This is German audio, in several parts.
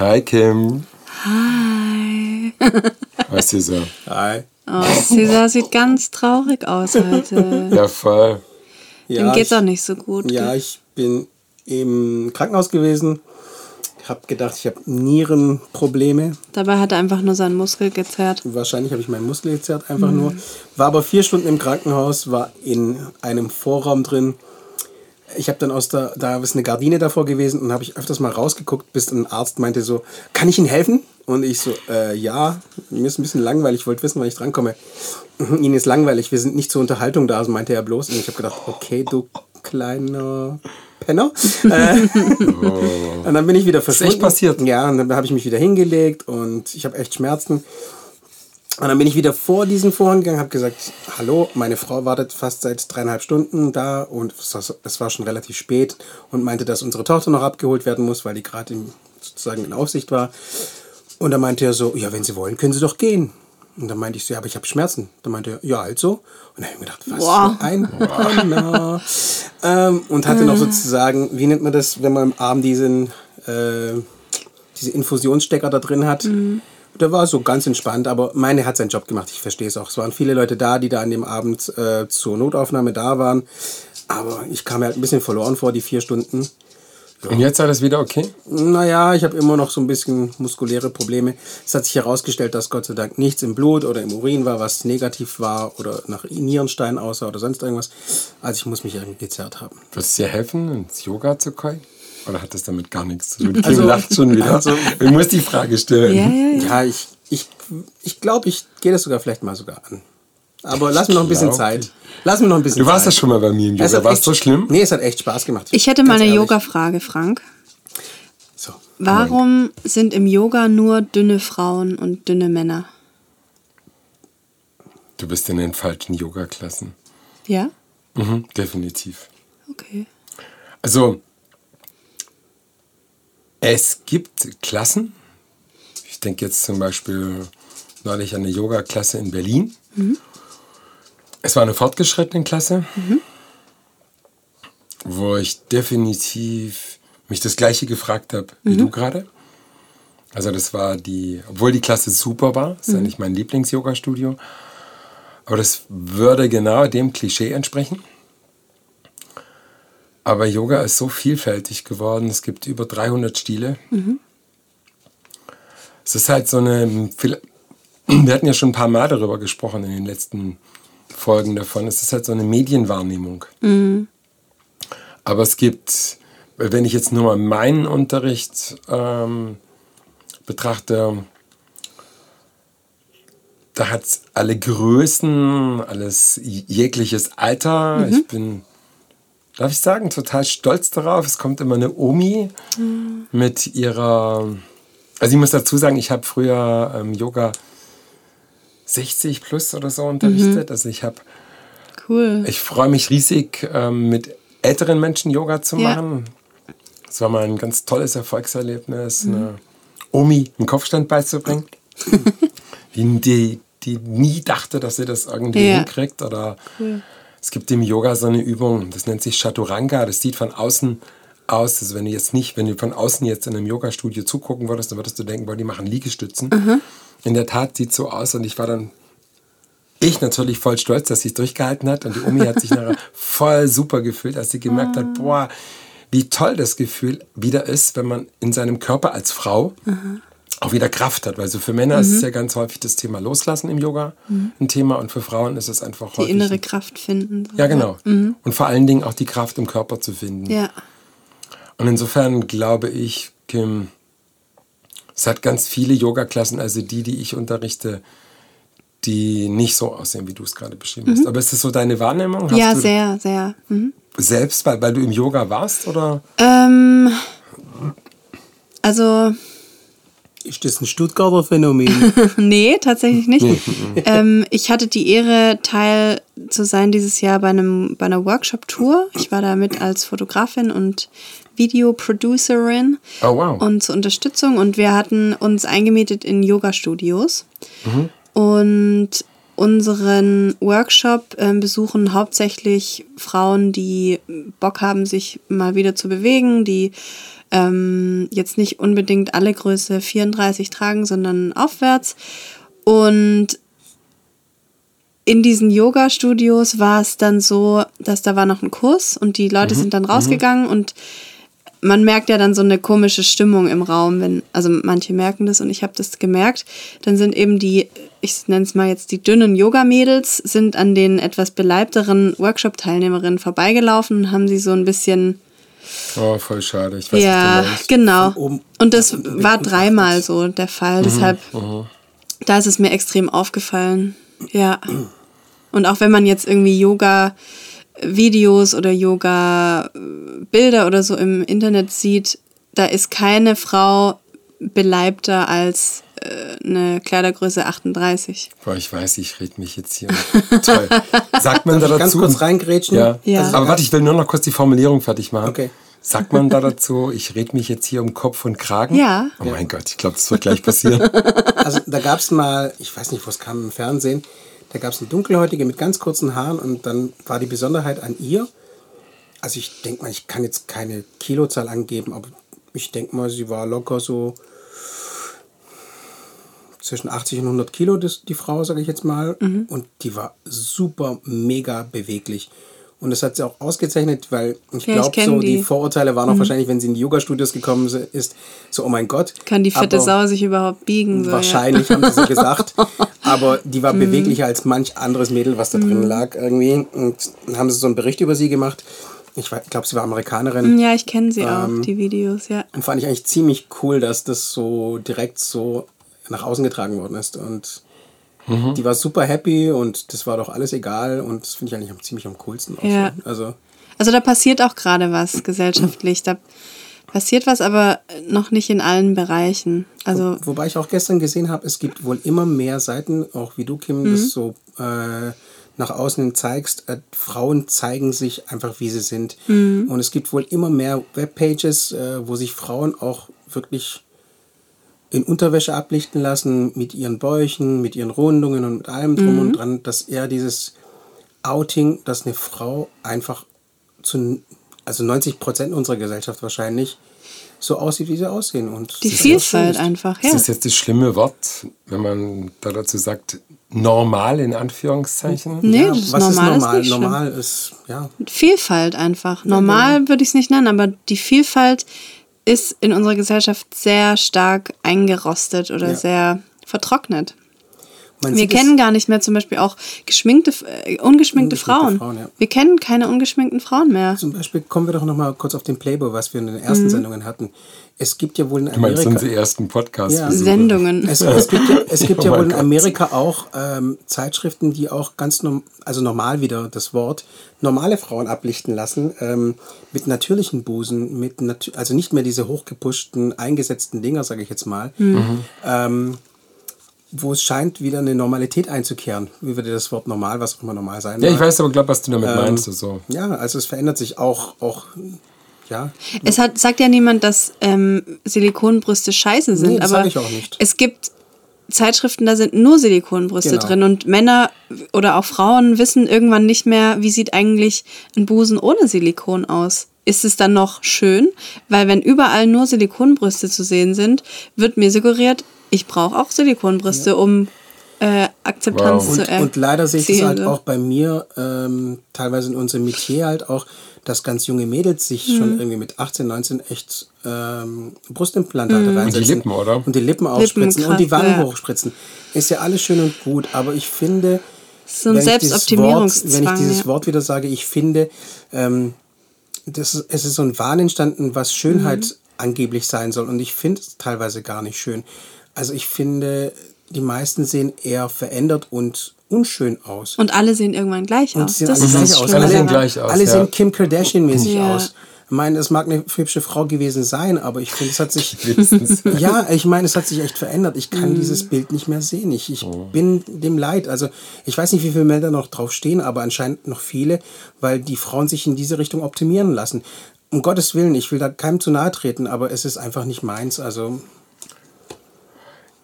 Hi Kim. Hi. Was ist so? Hi. Oh, Cesar sieht ganz traurig aus heute. Ja, voll. Dem Ja, geht's ich- auch nicht so gut. Ja, ich bin im Krankenhaus gewesen. Ich habe gedacht, ich habe Nierenprobleme. Dabei hat er einfach nur seinen Muskel gezerrt. Wahrscheinlich habe ich meinen Muskel gezerrt, einfach nur. War aber vier Stunden im Krankenhaus, war in einem Vorraum drin. Ich habe dann aus der, da ist eine Gardine davor gewesen und habe ich öfters mal rausgeguckt, bis ein Arzt meinte so, kann ich Ihnen helfen? Und ich so, äh, ja, mir ist ein bisschen langweilig, ich wollte wissen, wann ich drankomme. "Mhm, Ihnen ist langweilig, wir sind nicht zur Unterhaltung da, so meinte er bloß. Und ich habe gedacht, okay, du kleiner Penner. äh, und dann bin ich wieder verschwunden. echt passiert? Ja, und dann habe ich mich wieder hingelegt und ich habe echt Schmerzen. Und dann bin ich wieder vor diesen Vorhang gegangen, habe gesagt, hallo, meine Frau wartet fast seit dreieinhalb Stunden da und es war, schon relativ spät und meinte, dass unsere Tochter noch abgeholt werden muss, weil die gerade sozusagen in Aufsicht war. Und dann meinte er so, ja, wenn Sie wollen, können Sie doch gehen. Und dann meinte ich so, ja, aber ich habe Schmerzen. Dann meinte er, ja, also. Und dann habe ich mir gedacht, was Boah. für ein Penner. ähm, und hatte noch sozusagen, wie nennt man das, wenn man im Arm diesen, äh, diese Infusionsstecker da drin hat. Der war so ganz entspannt, aber meine hat seinen Job gemacht. Ich verstehe es auch. Es waren viele Leute da, die da an dem Abend äh, zur Notaufnahme da waren. Aber ich kam mir halt ein bisschen verloren vor, die vier Stunden. Und jetzt alles wieder okay? Naja, ich habe immer noch so ein bisschen muskuläre Probleme. Es hat sich herausgestellt, dass Gott sei Dank nichts im Blut oder im Urin war, was negativ war oder nach Nierenstein aussah oder sonst irgendwas. Also ich muss mich irgendwie gezerrt haben. Wird es dir helfen, ins Yoga zu kommen? Oder hat das damit gar nichts zu tun? Kim Also- lacht schon wieder. also- ich muss die Frage stellen. Ja, ja, ja. Ja, ich ich, ich, glaube, ich gehe das sogar vielleicht mal sogar an. Aber lass mir noch ein bisschen Zeit. Lass mir noch ein bisschen Du warst ja Zeit. schon mal bei mir im Yoga. War es so schlimm? Nee, es hat echt Spaß gemacht. Ich hätte mal Ganz eine. Yoga-Frage, Frank. So. Warum sind im Yoga nur dünne Frauen und dünne Männer? Du bist in den falschen Yoga-Klassen. Ja? Mhm, definitiv. Okay. Also, es gibt Klassen. Ich denke jetzt zum Beispiel neulich an eine Yoga-Klasse in Berlin. Es war eine fortgeschrittene Klasse, wo ich definitiv mich das Gleiche gefragt habe wie du gerade. Also das war die, obwohl die Klasse super war, ist ja nicht mein Lieblings-Yoga-Studio, aber das würde genau dem Klischee entsprechen. Aber Yoga ist so vielfältig geworden. Es gibt über 300 Stile. Es ist halt so eine. Wir hatten ja schon ein paar Mal darüber gesprochen in den letzten Folgen davon. Es ist halt so eine Medienwahrnehmung. Aber es gibt, wenn ich jetzt nur mal meinen Unterricht ähm, betrachte, da hat es alle Größen, alles jegliches Alter. Ich bin darf ich sagen, total stolz darauf. Es kommt immer eine Omi mit ihrer. Also ich muss dazu sagen, ich habe früher ähm, Yoga 60 plus oder so unterrichtet. Also ich habe, Cool. ich freue mich riesig, ähm, mit älteren Menschen Yoga zu Ja. machen. Das war mal ein ganz tolles Erfolgserlebnis, eine Omi einen Kopfstand beizubringen, die, die, nie dachte, dass sie das irgendwie Ja. hinkriegt oder es gibt im Yoga so eine Übung, das nennt sich Chaturanga. Das sieht von außen aus, also wenn du jetzt nicht, wenn du von außen jetzt in einem Yoga-Studio zugucken würdest, dann würdest du denken, boah, die machen Liegestützen. In der Tat sieht so aus und ich war dann, ich natürlich voll stolz, dass sie es durchgehalten hat und die Omi hat sich nachher voll super gefühlt, als sie gemerkt hat, boah, wie toll das Gefühl wieder ist, wenn man in seinem Körper als Frau auch wieder Kraft hat. Weil so für Männer ist es ja ganz häufig das Thema Loslassen im Yoga ein Thema und für Frauen ist es einfach Die häufig innere Kraft finden. so. ja, genau. Und vor allen Dingen auch die Kraft im Körper zu finden. Ja. Und insofern glaube ich, Kim, es hat ganz viele Yoga-Klassen, also die, die ich unterrichte, die nicht so aussehen, wie du es gerade beschrieben hast. Aber ist das so deine Wahrnehmung? Hast Ja, sehr, sehr. Mhm. Selbst, weil, weil du im Yoga warst? Oder? Ähm, also, Ist das ein Stuttgarter Phänomen? nee, tatsächlich nicht. ähm, ich hatte die Ehre, Teil zu sein dieses Jahr bei, einem, bei einer Workshop-Tour. Ich war da mit als Fotografin und Videoproducerin Oh, wow. und zur Unterstützung. Und wir hatten uns eingemietet in Yoga-Studios. Und unseren Workshop ähm, besuchen hauptsächlich Frauen, die Bock haben, sich mal wieder zu bewegen, die ähm, jetzt nicht unbedingt alle Größe 34 tragen, sondern aufwärts. Und in diesen Yoga-Studios war es dann so, dass da war noch ein Kurs und die Leute sind dann rausgegangen und man merkt ja dann so eine komische Stimmung im Raum, wenn, also manche merken das und ich habe das gemerkt. Dann sind eben die, ich nenne es mal jetzt die dünnen Yoga-Mädels, sind an den etwas beleibteren Workshop-Teilnehmerinnen vorbeigelaufen und haben sie so ein bisschen. Oh, voll schade. Ich weiß, ja, meinst. genau. oben Und das war dreimal so der Fall. Deshalb, da ist es mir extrem aufgefallen. Ja. Und auch wenn man jetzt irgendwie Yoga. Videos oder Yoga-Bilder oder so im Internet sieht, da ist keine Frau beleibter als äh, eine Kleidergröße 38. Boah, ich weiß, ich rede mich jetzt hier. Toll. Sagt man da dazu? Ganz kurz reingrätschen. Ja. Ja. Also, Aber warte, ich will nur noch kurz die Formulierung fertig machen. Okay. Sagt man da dazu, ich rede mich jetzt hier um Kopf und Kragen? Ja. Oh mein Gott, ich glaube, das wird gleich passieren. Also da gab es mal, ich weiß nicht, wo es kam im Fernsehen, da gab es eine dunkelhäutige mit ganz kurzen Haaren und dann war die Besonderheit an ihr. Also ich denke mal, ich kann jetzt keine Kilozahl angeben, aber ich denke mal, sie war locker so zwischen 80 und 100 Kilo, das, die Frau, sage ich jetzt mal. Und die war super, mega beweglich. Und das hat sie auch ausgezeichnet, weil ich Ja, glaube, so die. die. Vorurteile waren auch wahrscheinlich, wenn sie in die Yoga-Studios gekommen ist, so, oh mein Gott. Kann die fette Sau sich überhaupt biegen? So, Wahrscheinlich, haben sie so gesagt. Aber die war beweglicher als manch anderes Mädel, was da drin lag irgendwie. Und dann haben sie so einen Bericht über sie gemacht. Ich glaube, sie war Amerikanerin. Ja, ich kenne sie Ähm, auch, die Videos, ja. Und fand ich eigentlich ziemlich cool, dass das so direkt so nach außen getragen worden ist. Und die war super happy und das war doch alles egal. Und das finde ich eigentlich am, ziemlich am coolsten. Auch Ja. so. Also, Also da passiert auch gerade was gesellschaftlich. Da passiert was, aber noch nicht in allen Bereichen. Also Wobei ich auch gestern gesehen habe, es gibt wohl immer mehr Seiten, auch wie du, Kim, Mhm. das so äh, nach außen hin zeigst. Äh, Frauen zeigen sich einfach, wie sie sind. Mhm. Und es gibt wohl immer mehr Webpages, äh, wo sich Frauen auch wirklich in Unterwäsche ablichten lassen, mit ihren Bäuchen, mit ihren Rundungen und mit allem drum Mhm. und dran, dass eher dieses Outing, dass eine Frau einfach zu, also 90 Prozent unserer Gesellschaft wahrscheinlich, so aussieht, wie sie aussehen. Und die ist ja Vielfalt ist. einfach, Ist ja. das jetzt das schlimme Wort, wenn man da dazu sagt, normal in Anführungszeichen? Nee, Ja, das ist was normal, ist ist normal? nicht schlimm. normal ist, ja. Vielfalt einfach. Normal würde ich es nicht nennen, aber die Vielfalt ist in unserer Gesellschaft sehr stark eingerostet oder Ja. sehr vertrocknet. Man Wir kennen gar nicht mehr zum Beispiel auch geschminkte, äh, ungeschminkte Ungeschminkte Frauen. Frauen, ja. Wir kennen keine ungeschminkten Frauen mehr. Zum Beispiel kommen wir doch noch mal kurz auf den Playboy, was wir in den ersten Mhm. Sendungen hatten. Es gibt ja wohl in Du meinst Amerika... unsere ersten Podcasts. Ja. Sendungen. Es, es gibt ja, es gibt Oh ja wohl in Gott. Amerika auch ähm, Zeitschriften, die auch ganz norm also normal wieder das Wort, normale Frauen ablichten lassen, ähm, mit natürlichen Busen, mit nat also nicht mehr diese hochgepushten, eingesetzten Dinger, sage ich jetzt mal, Mhm. ähm, wo es scheint, wieder eine Normalität einzukehren. Wie würde das Wort normal, was auch immer normal sein Ja, ich mag. weiß aber, glaube was du damit Ähm, meinst. Also. Ja, also es verändert sich auch, auch ja, Es hat, sagt ja niemand, dass ähm, Silikonbrüste scheiße sind, Nee, das aber ich auch nicht. es gibt Zeitschriften, da sind nur Silikonbrüste Genau. drin und Männer oder auch Frauen wissen irgendwann nicht mehr, wie sieht eigentlich ein Busen ohne Silikon aus. Ist es dann noch schön? Weil wenn überall nur Silikonbrüste zu sehen sind, wird mir suggeriert, ich brauche auch Silikonbrüste, um äh, Akzeptanz Wow. zu erzielen. und leider sehe ich das halt auch bei mir, ähm, teilweise in unserem Metier halt auch, dass ganz junge Mädels sich Mhm. schon irgendwie mit 18, 19 echt ähm, Brustimplantate reinsetzen. Und die Lippen, oder? Und die Lippen aufspritzen und die Wangen ja. hochspritzen. Ist ja alles schön und gut, aber ich finde, so ein wenn ich dieses Wort, Selbstoptimierungszwang. wenn ich dieses ja. Wort wieder sage, ich finde, ähm, das ist, es ist so ein Wahn entstanden, was Schönheit Mhm. angeblich sein soll. Und ich finde es teilweise gar nicht schön. Also ich finde, die meisten sehen eher verändert und unschön aus. Und alle sehen irgendwann gleich Und aus. sehen Das alle ist gleich das aus. Alle sehen gleich aus. Alle ja. sehen Kim Kardashian-mäßig Ja. aus. Ich meine, es mag eine hübsche Frau gewesen sein, aber ich finde, es hat sich. Ja, ich meine, es hat sich echt verändert. Ich kann Mhm. dieses Bild nicht mehr sehen. Ich, ich bin dem leid. Also, ich weiß nicht, wie viele Melder noch drauf stehen, aber anscheinend noch viele, weil die Frauen sich in diese Richtung optimieren lassen. Um Gottes Willen, ich will da keinem zu nahe treten, aber es ist einfach nicht meins. Also,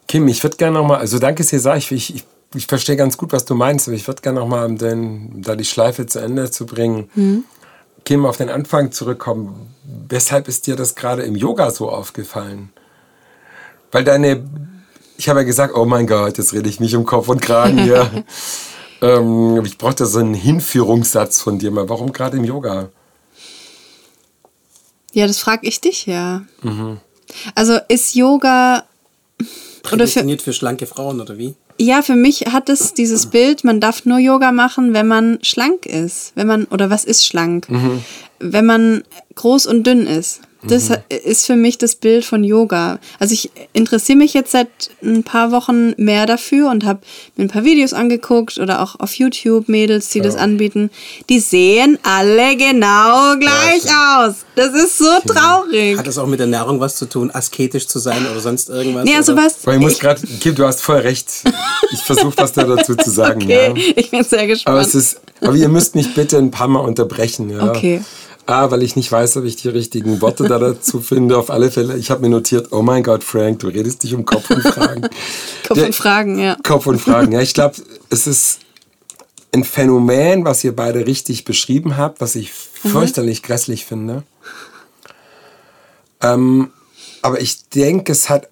Kim, ich würde gerne nochmal, also danke Cesar, ich, ich, ich verstehe ganz gut, was du meinst, aber ich würde gerne nochmal, um den, da die Schleife zu Ende zu bringen, okay, mal auf den Anfang zurückkommen. Weshalb ist dir das gerade im Yoga so aufgefallen? Weil deine, ich habe ja gesagt, oh mein Gott, jetzt rede ich mich um Kopf und Kragen hier. ähm, ich brauchte so einen Hinführungssatz von dir mal. Warum gerade im Yoga? Ja, das frage ich dich ja. Also ist Yoga oder für, Prädestiniert für schlanke Frauen oder wie? ja, für mich hat es dieses Bild, man darf nur Yoga machen, wenn man schlank ist. Wenn man, oder was ist schlank? Wenn man groß und dünn ist. Das ist für mich das Bild von Yoga. Also ich interessiere mich jetzt seit ein paar Wochen mehr dafür und habe mir ein paar Videos angeguckt oder auch auf YouTube Mädels, die das anbieten. Die sehen alle genau gleich aus. Das ist so traurig. Hat das auch mit der Ernährung was zu tun, asketisch zu sein oder sonst irgendwas? Nee, also oder? was, Weil ich muss gerade, Kim, du hast voll recht. Ich versuche was da dazu zu sagen. okay, Ja. ich bin sehr gespannt. Aber es ist, aber ihr müsst mich bitte ein paar Mal unterbrechen. Ja. Okay. A, weil ich nicht weiß, ob ich die richtigen Worte da dazu finde. Auf alle Fälle, ich habe mir notiert, oh mein Gott, Frank, du redest dich um Kopf und Fragen. Kopf Der- und Fragen, ja. Kopf und Fragen. Ja, ich glaube, es ist ein Phänomen, was ihr beide richtig beschrieben habt, was ich fürchterlich grässlich finde. Ähm, aber ich denke, es hat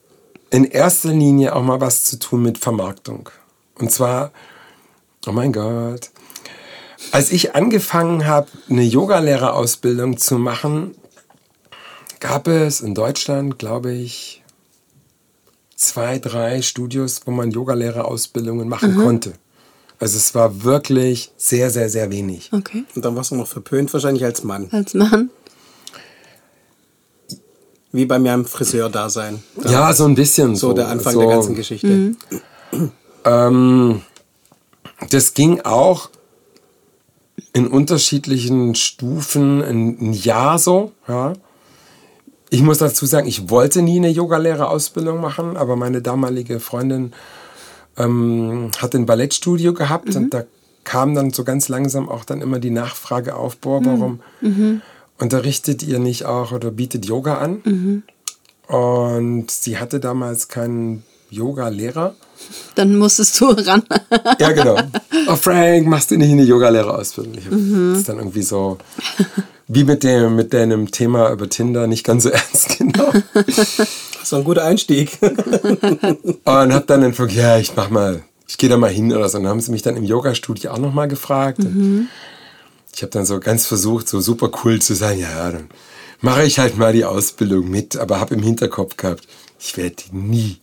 in erster Linie auch mal was zu tun mit Vermarktung. Und zwar, oh mein Gott, als ich angefangen habe, eine Yogalehrerausbildung zu machen, gab es in Deutschland, glaube ich, zwei, drei Studios, wo man Yogalehrerausbildungen machen konnte. Also es war wirklich sehr, sehr, sehr wenig. Okay. Und dann warst du noch verpönt wahrscheinlich als Mann. Als Mann. Wie bei mir am Friseur-Dasein. Da- Ja, so ein bisschen. So der Anfang so, der ganzen Geschichte. Ähm, das ging auch in unterschiedlichen Stufen ein, Jahr so. Ja. Ich muss dazu sagen, ich wollte nie eine Yogalehrerausbildung machen, aber meine damalige Freundin ähm, hat ein Ballettstudio gehabt und da kam dann so ganz langsam auch dann immer die Nachfrage auf, boah, warum unterrichtet ihr nicht auch oder bietet Yoga an? Und sie hatte damals keinen Yoga-Lehrer. Dann musstest du ran. Ja, genau. Oh, Frank, machst du nicht eine Yogalehrerausbildung? Habe das dann irgendwie so, wie mit dem, mit deinem Thema über Tinder, nicht ganz so ernst genommen. Das war ein guter Einstieg. Und habe dann einfach, ja, ich mach mal, ich gehe da mal hin oder so. Und dann haben sie mich dann im Yoga-Studio auch nochmal gefragt. Und Ich habe dann so ganz versucht, so super cool zu sein. Ja, ja, dann mache ich halt mal die Ausbildung mit, aber habe im Hinterkopf gehabt, ich werde nie,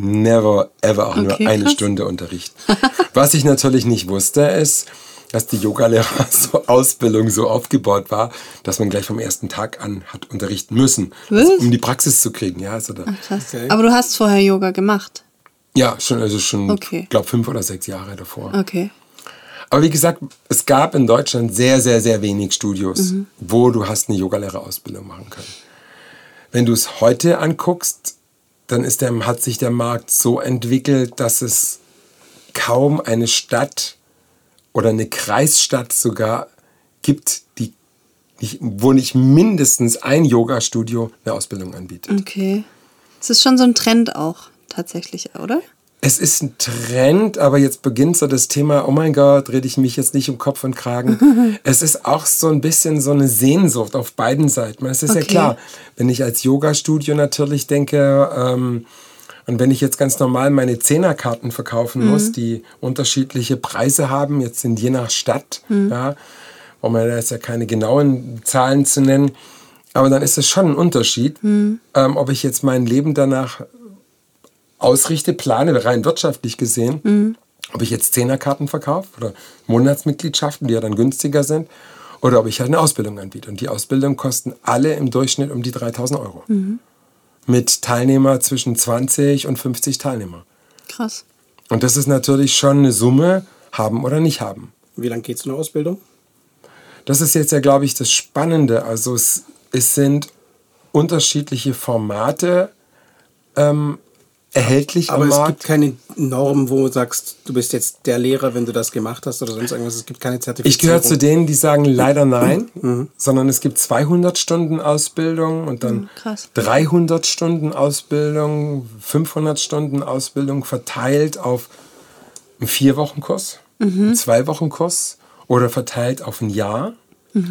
never, ever auch nur Okay, eine krass. Stunde unterrichten. Was ich natürlich nicht wusste, ist, dass die Yogalehrer so Ausbildung so aufgebaut war, dass man gleich vom ersten Tag an hat unterrichten müssen, Was? um die Praxis zu kriegen. Ja, also da, Krass. Okay. Aber du hast vorher Yoga gemacht. ja schon, also schon, Okay. glaube fünf oder sechs Jahre davor. Okay. Aber wie gesagt, es gab in Deutschland sehr, sehr, sehr wenig Studios, wo du hast eine Yogalehrerausbildung machen können. Wenn du es heute anguckst, dann ist der, hat sich der Markt so entwickelt, dass es kaum eine Stadt oder eine Kreisstadt sogar gibt, die nicht, wo nicht mindestens ein Yoga-Studio eine Ausbildung anbietet. Okay. Es ist schon so ein Trend auch, tatsächlich, oder? Es ist ein Trend, aber jetzt beginnt so das Thema, oh mein Gott, rede ich mich jetzt nicht um Kopf und Kragen. es ist auch so ein bisschen so eine Sehnsucht auf beiden Seiten. Es ist ja Okay. klar, wenn ich als Yoga-Studio natürlich denke, ähm, und wenn ich jetzt ganz normal meine Zehnerkarten verkaufen muss, die unterschiedliche Preise haben, jetzt sind je nach Stadt, ja, wo man da ist ja keine genauen Zahlen zu nennen, aber dann ist es schon ein Unterschied, ähm, ob ich jetzt mein Leben danach ausrichte, plane, rein wirtschaftlich gesehen, ob ich jetzt Zehnerkarten verkaufe oder Monatsmitgliedschaften, die ja dann günstiger sind, oder ob ich halt eine Ausbildung anbiete. Und die Ausbildung kosten alle im Durchschnitt um die 3000 Euro. Mit Teilnehmer zwischen 20 und 50 Teilnehmer. Krass. Und das ist natürlich schon eine Summe, haben oder nicht haben. Wie lange geht so eine Ausbildung? Das ist jetzt ja, glaube ich, das Spannende. Also es, es sind unterschiedliche Formate ähm, erhältlich Aber am es Markt. gibt keine Norm, wo du sagst, du bist jetzt der Lehrer, wenn du das gemacht hast oder sonst irgendwas. Es gibt keine Zertifizierung. Ich gehöre zu denen, die sagen leider nein, sondern es gibt 200 Stunden Ausbildung und dann krass. 300 Stunden Ausbildung, 500 Stunden Ausbildung verteilt auf einen Vier-Wochen-Kurs, einen Zwei-Wochen-Kurs oder verteilt auf ein Jahr.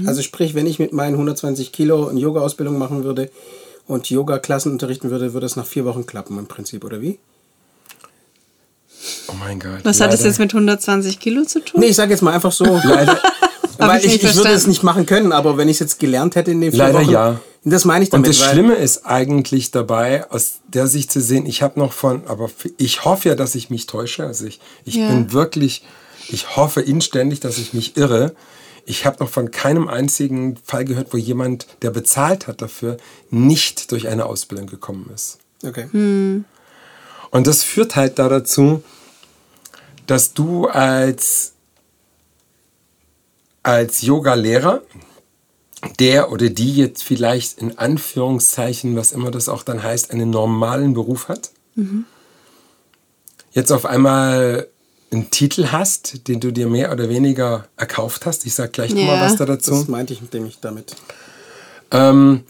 Also sprich, wenn ich mit meinen 120 Kilo eine Yoga-Ausbildung machen würde und Yoga-Klassen unterrichten würde, würde es nach vier Wochen klappen im Prinzip, oder wie? Oh mein Gott. Was hat es leider- jetzt mit 120 Kilo zu tun? Nee, ich sage jetzt mal einfach so. Leider, weil ich ich, nicht ich würde es nicht machen können, aber wenn ich es jetzt gelernt hätte in den vier Leider Wochen, ja. das meine ich Und damit. das weil- Schlimme ist eigentlich dabei, aus der Sicht zu sehen, ich habe noch von, aber ich hoffe ja, dass ich mich täusche. Also ich, ich Ja. bin wirklich, ich hoffe inständig, dass ich mich irre. Ich habe noch von keinem einzigen Fall gehört, wo jemand, der bezahlt hat dafür, nicht durch eine Ausbildung gekommen ist. Okay. Hm. Und das führt halt da dazu, dass du als, als Yoga-Lehrer, der oder die jetzt vielleicht in Anführungszeichen, was immer das auch dann heißt, einen normalen Beruf hat, jetzt auf einmal einen Titel hast, den du dir mehr oder weniger erkauft hast. Ich sag gleich nochmal Ja. was da dazu Das meinte ich mit dem ich damit. ähm,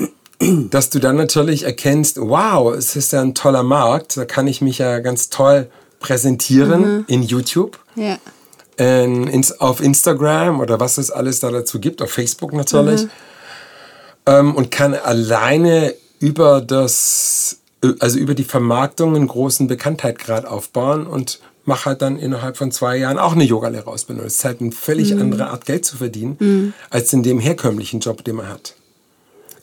dass du dann natürlich erkennst, wow, es ist ja ein toller Markt, da kann ich mich ja ganz toll präsentieren in YouTube, Ja. in, ins, auf Instagram oder was es alles da dazu gibt, auf Facebook natürlich, ähm, und kann alleine über das, also über die Vermarktung einen großen Bekanntheitsgrad aufbauen und mache halt dann innerhalb von zwei Jahren auch eine Yogalehrerausbildung. Das ist halt eine völlig andere Art, Geld zu verdienen, als in dem herkömmlichen Job, den man hat.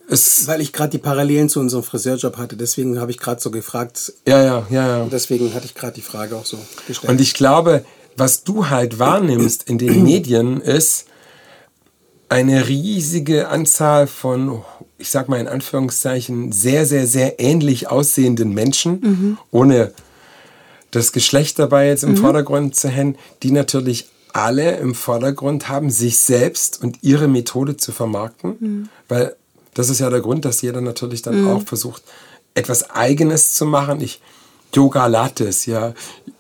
Es, Weil ich gerade die Parallelen zu unserem Friseurjob hatte, deswegen habe ich gerade so gefragt. ja, ja, ja, ja. Deswegen hatte ich gerade die Frage auch so gestellt. Und ich glaube, was du halt wahrnimmst in den Medien ist eine riesige Anzahl von, ich sag mal in Anführungszeichen, sehr, sehr, sehr ähnlich aussehenden Menschen, ohne das Geschlecht dabei jetzt im Vordergrund zu hängen, die natürlich alle im Vordergrund haben, sich selbst und ihre Methode zu vermarkten, weil das ist ja der Grund, dass jeder natürlich dann auch versucht, etwas Eigenes zu machen. Ich Yoga Lattes, ja,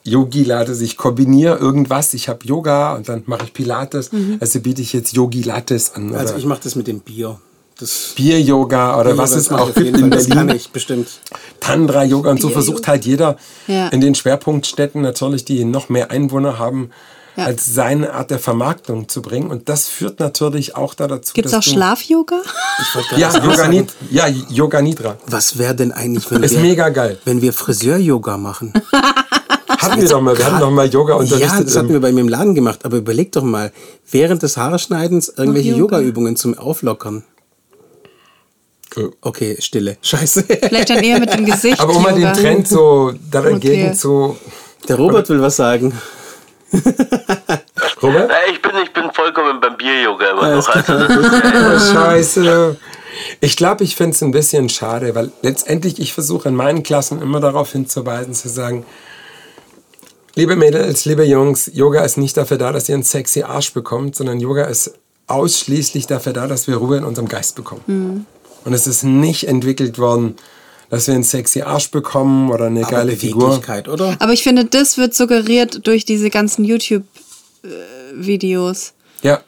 Yogi Lattes, ich kombiniere irgendwas, ich habe Yoga und dann mache ich Pilates, also biete ich jetzt Yogi Lattes an also ich mache das mit dem Bier. Das Bier-Yoga oder was das es auch gibt in Fall. Das kann Berlin. ich bestimmt. Tantra-Yoga und so versucht halt jeder Ja. in den Schwerpunktstädten natürlich, die noch mehr Einwohner haben, Ja. als seine Art der Vermarktung zu bringen. Und das führt natürlich auch da dazu, Gibt es auch Schlaf-Yoga? Ja, Yoga, Nid ja, Yoga Nidra. Was wäre denn eigentlich, wenn Ist wir, mega geil. wenn wir Friseur-Yoga machen? Hatten wir doch mal, wir hatten doch mal Yoga unterrichtet. Ja, das hatten wir bei mir im Laden gemacht. Aber überleg doch mal, während des Haareschneidens irgendwelche Yoga. Yoga-Übungen zum Auflockern. Okay, Stille. Scheiße. Vielleicht dann eher mit dem Gesicht. Aber um mal den. Trend so dagegen Okay. zu. Der Robert will was sagen. Robert? Ich bin, ich bin vollkommen beim Bier-Yoga immer Alles noch. Also, Oh, scheiße. Ich glaube, ich finde es ein bisschen schade, weil letztendlich ich versuche in meinen Klassen immer darauf hinzuweisen, zu sagen, liebe Mädels, liebe Jungs, Yoga ist nicht dafür da, dass ihr einen sexy Arsch bekommt, sondern Yoga ist ausschließlich dafür da, dass wir Ruhe in unserem Geist bekommen. Und es ist nicht entwickelt worden, dass wir einen sexy Arsch bekommen oder eine Aber geile Figur. Oder? Aber ich finde, das wird suggeriert durch diese ganzen YouTube-Videos. Ja,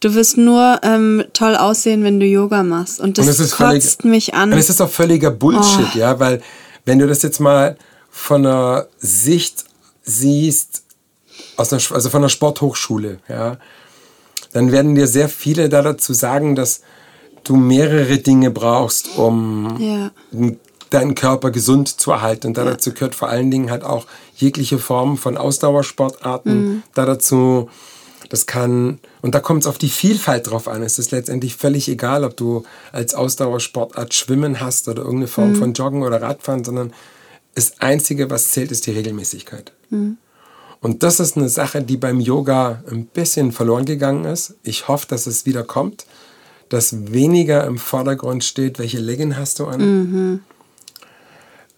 Du wirst nur ähm, toll aussehen, wenn du Yoga machst. Und das und es ist kotzt völlig, mich an. Und es ist auch völliger Bullshit, Oh. ja, weil wenn du das jetzt mal von der Sicht siehst, aus einer, also von der Sporthochschule, ja, dann werden dir sehr viele da dazu sagen, dass du mehrere Dinge brauchst, um Ja. deinen Körper gesund zu erhalten. Und da dazu gehört vor allen Dingen halt auch jegliche Form von Ausdauersportarten. Da dazu, das kann, und da kommt es auf die Vielfalt drauf an. Es ist letztendlich völlig egal, ob du als Ausdauersportart Schwimmen hast oder irgendeine Form von Joggen oder Radfahren, sondern das Einzige, was zählt, ist die Regelmäßigkeit. Und das ist eine Sache, die beim Yoga ein bisschen verloren gegangen ist. Ich hoffe, dass es wieder kommt, dass weniger im Vordergrund steht, welche Legging hast du an,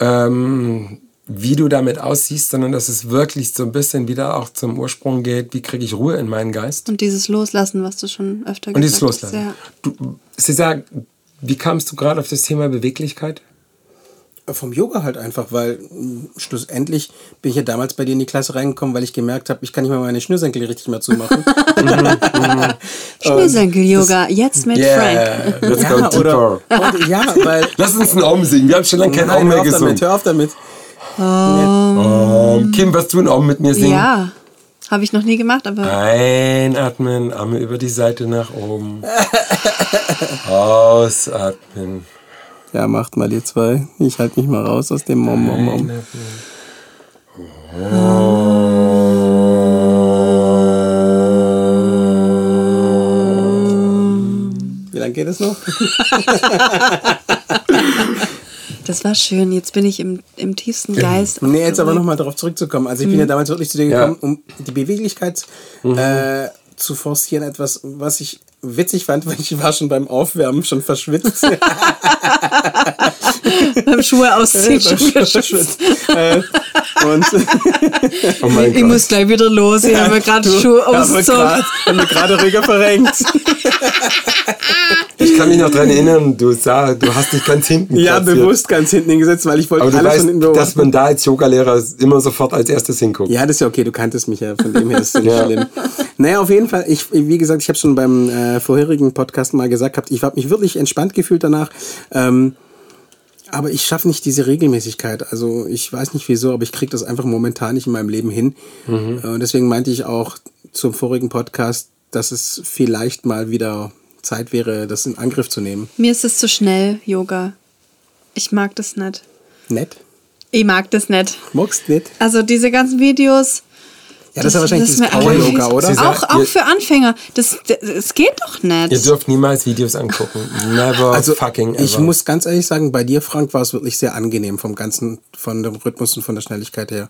ähm, wie du damit aussiehst, sondern dass es wirklich so ein bisschen wieder auch zum Ursprung geht, wie kriege ich Ruhe in meinen Geist Und dieses Loslassen, was du schon öfter und dieses gesagt hast, Loslassen. Ja. Du, Cesar, wie kamst du gerade auf das Thema Beweglichkeit? Vom Yoga halt einfach, weil mh, schlussendlich bin ich ja damals bei dir in die Klasse reingekommen, weil ich gemerkt habe, ich kann nicht mal meine Schnürsenkel richtig mehr zumachen. Schnürsenkel-Yoga, jetzt mit Frank. let's go ja, deeper. oder, und, ja, weil. Lass uns einen Aum singen. Wir haben schon lange keinen Nein, mehr hör auf damit, gesungen. hör auf damit. Aum. Kim, wirst du einen Aum mit mir singen? Ja. Habe ich noch nie gemacht, aber Einatmen, Arme über die Seite nach oben. Ausatmen. Ja, macht mal die zwei. Ich halte mich mal raus aus dem Mom, Mom, Mom. Wie lange geht es noch? das war schön. Jetzt bin ich im, im tiefsten Geist. Nee, jetzt aber nochmal darauf zurückzukommen. Also ich bin ja damals wirklich zu dir Ja. gekommen, um die Beweglichkeit äh, zu forcieren. Etwas, was ich witzig fand, weil ich war schon beim Aufwärmen schon verschwitzt. beim Schuhe ausziehen schon geschwitzt. äh, und Oh mein Ich Gott. muss gleich wieder los. Ich habe mir gerade Schuhe ausgezogen. grad- haben wir gerade Rüger verrenkt. Ich kann mich noch dran erinnern, du sah, du hast dich ganz hinten Ja, platziert. bewusst ganz hinten hingesetzt, weil ich wollte Aber du alles weißt, von hinten dass man da als Yogalehrer immer sofort als erstes hinguckt. Ja, das ist ja okay, du kanntest mich ja, von dem her ist es nicht Ja. schlimm. Naja, auf jeden Fall, ich, wie gesagt, ich habe schon beim äh, vorherigen Podcast mal gesagt gehabt, ich habe mich wirklich entspannt gefühlt danach. Ähm, aber ich schaffe nicht diese Regelmäßigkeit. Also ich weiß nicht wieso, aber ich kriege das einfach momentan nicht in meinem Leben hin. Mhm. Äh, Und deswegen meinte ich auch zum vorigen Podcast, dass es vielleicht mal wieder Zeit wäre, das in Angriff zu nehmen. Mir ist es zu schnell, Yoga. Ich mag das nicht. Nett? Ich mag das nicht. Magst nicht? Also diese ganzen Videos. Ja, das, ist ja wahrscheinlich ist dieses Power-Yoga, oder? Auch, sagt, auch ihr- für Anfänger. Das, das, das geht doch nicht. Ihr dürft niemals Videos angucken. Never Also fucking ever. ich muss ganz ehrlich sagen, bei dir, Frank, war es wirklich sehr angenehm vom ganzen, von dem Rhythmus und von der Schnelligkeit her.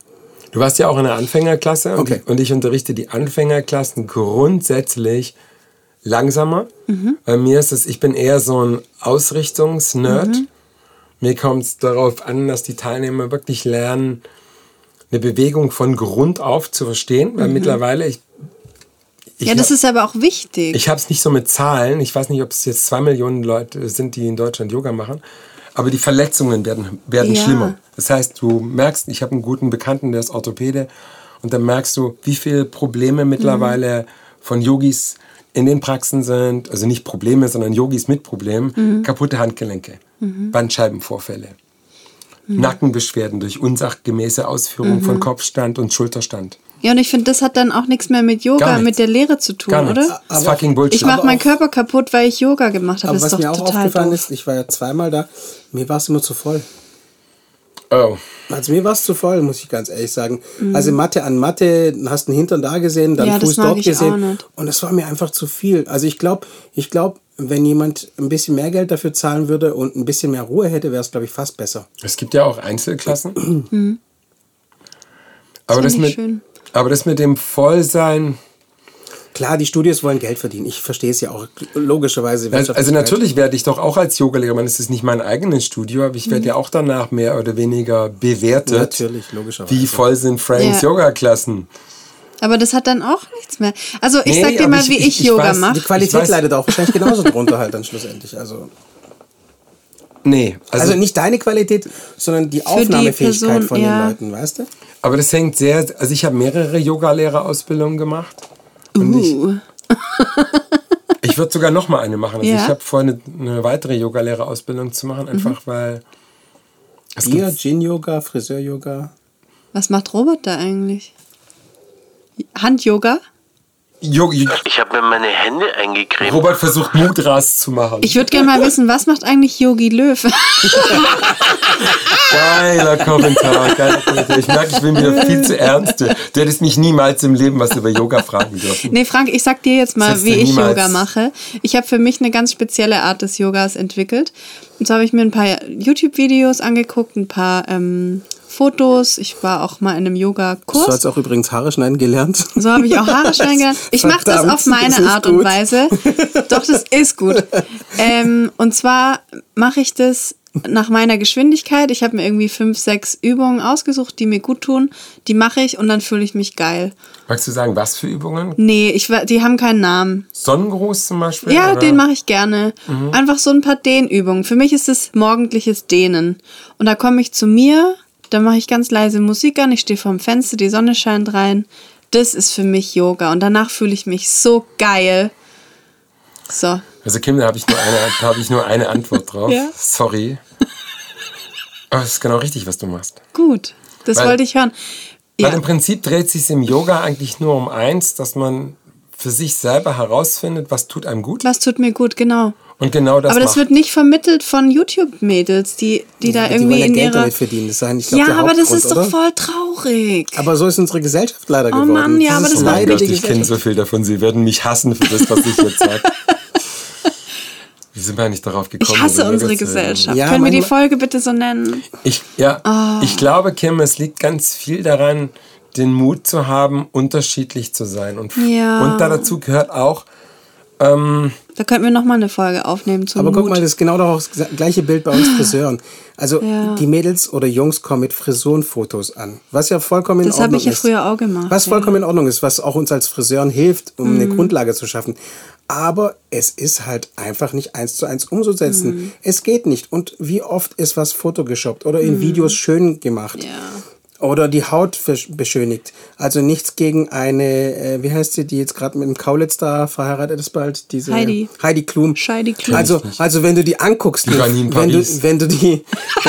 Du warst ja auch in der Anfängerklasse und, Okay. und ich unterrichte die Anfängerklassen grundsätzlich langsamer. Bei mir ist es, ich bin eher so ein Ausrichtungsnerd. Mir kommt es darauf an, dass die Teilnehmer wirklich lernen, eine Bewegung von Grund auf zu verstehen, weil mittlerweile ich ich ja, das hab- ist aber auch wichtig. ich habe es nicht so mit Zahlen. Ich weiß nicht, ob es jetzt zwei Millionen Leute sind, die in Deutschland Yoga machen. Aber die Verletzungen werden, werden Ja. schlimmer. Das heißt, du merkst, ich habe einen guten Bekannten, der ist Orthopäde. Und dann merkst du, wie viele Probleme mittlerweile von Yogis in den Praxen sind. Also nicht Probleme, sondern Yogis mit Problemen. Kaputte Handgelenke, Bandscheibenvorfälle, Nackenbeschwerden durch unsachgemäße Ausführung von Kopfstand und Schulterstand. ja, und ich finde, das hat dann auch nichts mehr mit Yoga, mit der Lehre zu tun, Gar oder? Das ist fucking Bullshit. Ich mache meinen Körper kaputt, weil ich Yoga gemacht habe. Aber Das was ist mir doch auch total aufgefallen doof. ist, ich war ja zweimal da, mir war es immer zu voll. Oh. Also mir war es zu voll, muss ich ganz ehrlich sagen. Also Mathe an Mathe, hast einen Hintern da gesehen, dann Mhm. Ja, das Fuß dort gesehen. nicht. Und das war mir einfach zu viel. Also ich glaube, ich glaube, wenn jemand ein bisschen mehr Geld dafür zahlen würde und ein bisschen mehr Ruhe hätte, wäre es, glaube ich, fast besser. Es gibt ja auch Einzelklassen. aber, das find mit, aber das mit dem Vollsein, Klar, die Studios wollen Geld verdienen. Ich verstehe es ja auch logischerweise. also, also natürlich werde ich doch auch als Yogalehrer, man, es ist nicht mein eigenes Studio, aber ich werde ja auch danach mehr oder weniger bewertet. Mhm. Natürlich, logischerweise. Wie voll sind Franks Ja. Yoga-Klassen? Aber das hat dann auch nichts mehr. Also ich Nee, sag dir mal, ich- wie ich- ich, Yoga Die mache. Ich Qualität leidet auch wahrscheinlich genauso drunter halt dann schlussendlich. Also, Nee, also, also nicht deine Qualität, sondern die Aufnahmefähigkeit Person, von ja. den Leuten, weißt du? aber das hängt sehr, also ich habe mehrere Yogalehrerausbildungen gemacht. Und ich, Uh. ich würde sogar noch mal eine machen. Also Ja. ich habe vor, eine, eine weitere Yogalehrerausbildung zu machen, einfach weil es Bier, gibt Gin-Yoga, Friseur-Yoga. Was macht Robert da eigentlich? Hand-Yoga? Yo- Ich habe mir meine Hände eingecremt. Robert versucht Mudras zu machen. Ich würde gerne mal wissen, was macht eigentlich Yogi Löw? Geiler Kommentar, geiler Kommentar. Ich merke, ich bin wieder viel zu ernst. Du hättest mich niemals im Leben was über Yoga fragen dürfen. nee, Frank, ich sag dir jetzt mal, wie ich niemals- Yoga mache. Ich habe für mich eine ganz spezielle Art des Yogas entwickelt. Und so habe ich mir ein paar YouTube-Videos angeguckt, ein paar ähm, Fotos. Ich war auch mal in einem Du Yoga-Kurs. hast auch übrigens Haare schneiden gelernt. So habe ich auch Haare schneiden gelernt. Ich mache das auf meine Art und gut. Weise. Doch, das ist gut. Ähm, und zwar mache ich das nach meiner Geschwindigkeit. Ich habe mir irgendwie fünf, sechs Übungen ausgesucht, die mir gut tun. Die mache ich und dann fühle ich mich geil. Magst du sagen, was für Übungen? Nee, ich, die haben keinen Namen. Sonnengruß zum Beispiel? Ja, oder? den mache ich gerne. Einfach so ein paar Dehnübungen. Für mich ist es morgendliches Dehnen. Und da komme ich zu mir, da mache ich ganz leise Musik an, ich stehe vorm Fenster, die Sonne scheint rein. Das ist für mich Yoga. Und danach fühle ich mich so geil. So. Also Kim, da habe ich, nur eine- da hab ich nur eine Antwort drauf. Ja. Sorry. Aber es ist genau richtig, was du machst. Gut, das Weil- wollte ich hören. Ja. Weil im Prinzip dreht sich im Yoga eigentlich nur um eins, dass man für sich selber herausfindet, was tut einem gut. Was tut mir gut, genau. Und genau das Aber das macht. wird nicht vermittelt von YouTube-Mädels, die, die da die irgendwie ja in Geld ihrer... damit verdienen. Das ist glaub, ja, aber das ist doch oder? voll traurig. Aber so ist unsere Gesellschaft leider Oh geworden. Mann, ja, aber das Oh macht mein leider Gott, ich kenne so viel davon. Sie werden mich hassen für das, was ich jetzt sage. Wie sind wir eigentlich darauf gekommen? Ich hasse unsere? Gesellschaft. Ja, Können wir die Folge bitte so nennen? Ich, ja, Ah. ich glaube, Kim, es liegt ganz viel daran, den Mut zu haben, unterschiedlich zu sein. Und, Ja. und da dazu gehört auch, Da könnten wir nochmal eine Folge aufnehmen zum Aber guck Mut. mal, das ist genau das gleiche Bild bei uns Friseuren. Also Ja. die Mädels oder Jungs kommen mit Frisurenfotos an. Was ja vollkommen in Das habe Ordnung ich ja ist. früher auch gemacht. Was ja. Mhm. vollkommen in Ordnung ist, was auch uns als Friseuren hilft, um eine Grundlage zu schaffen. Aber es ist halt einfach nicht eins zu eins umzusetzen. Mhm. Es geht nicht. Und wie oft ist was photogeshoppt oder in Videos schön gemacht? Mhm. Ja. Oder die Haut beschönigt. Also nichts gegen eine, äh, wie heißt sie, die jetzt gerade mit dem Kaulitz da verheiratet ist bald? Diese Heidi. Heidi Klum. Heidi Klum. Also, also wenn du die anguckst, Die wenn, du, Paris. wenn du die...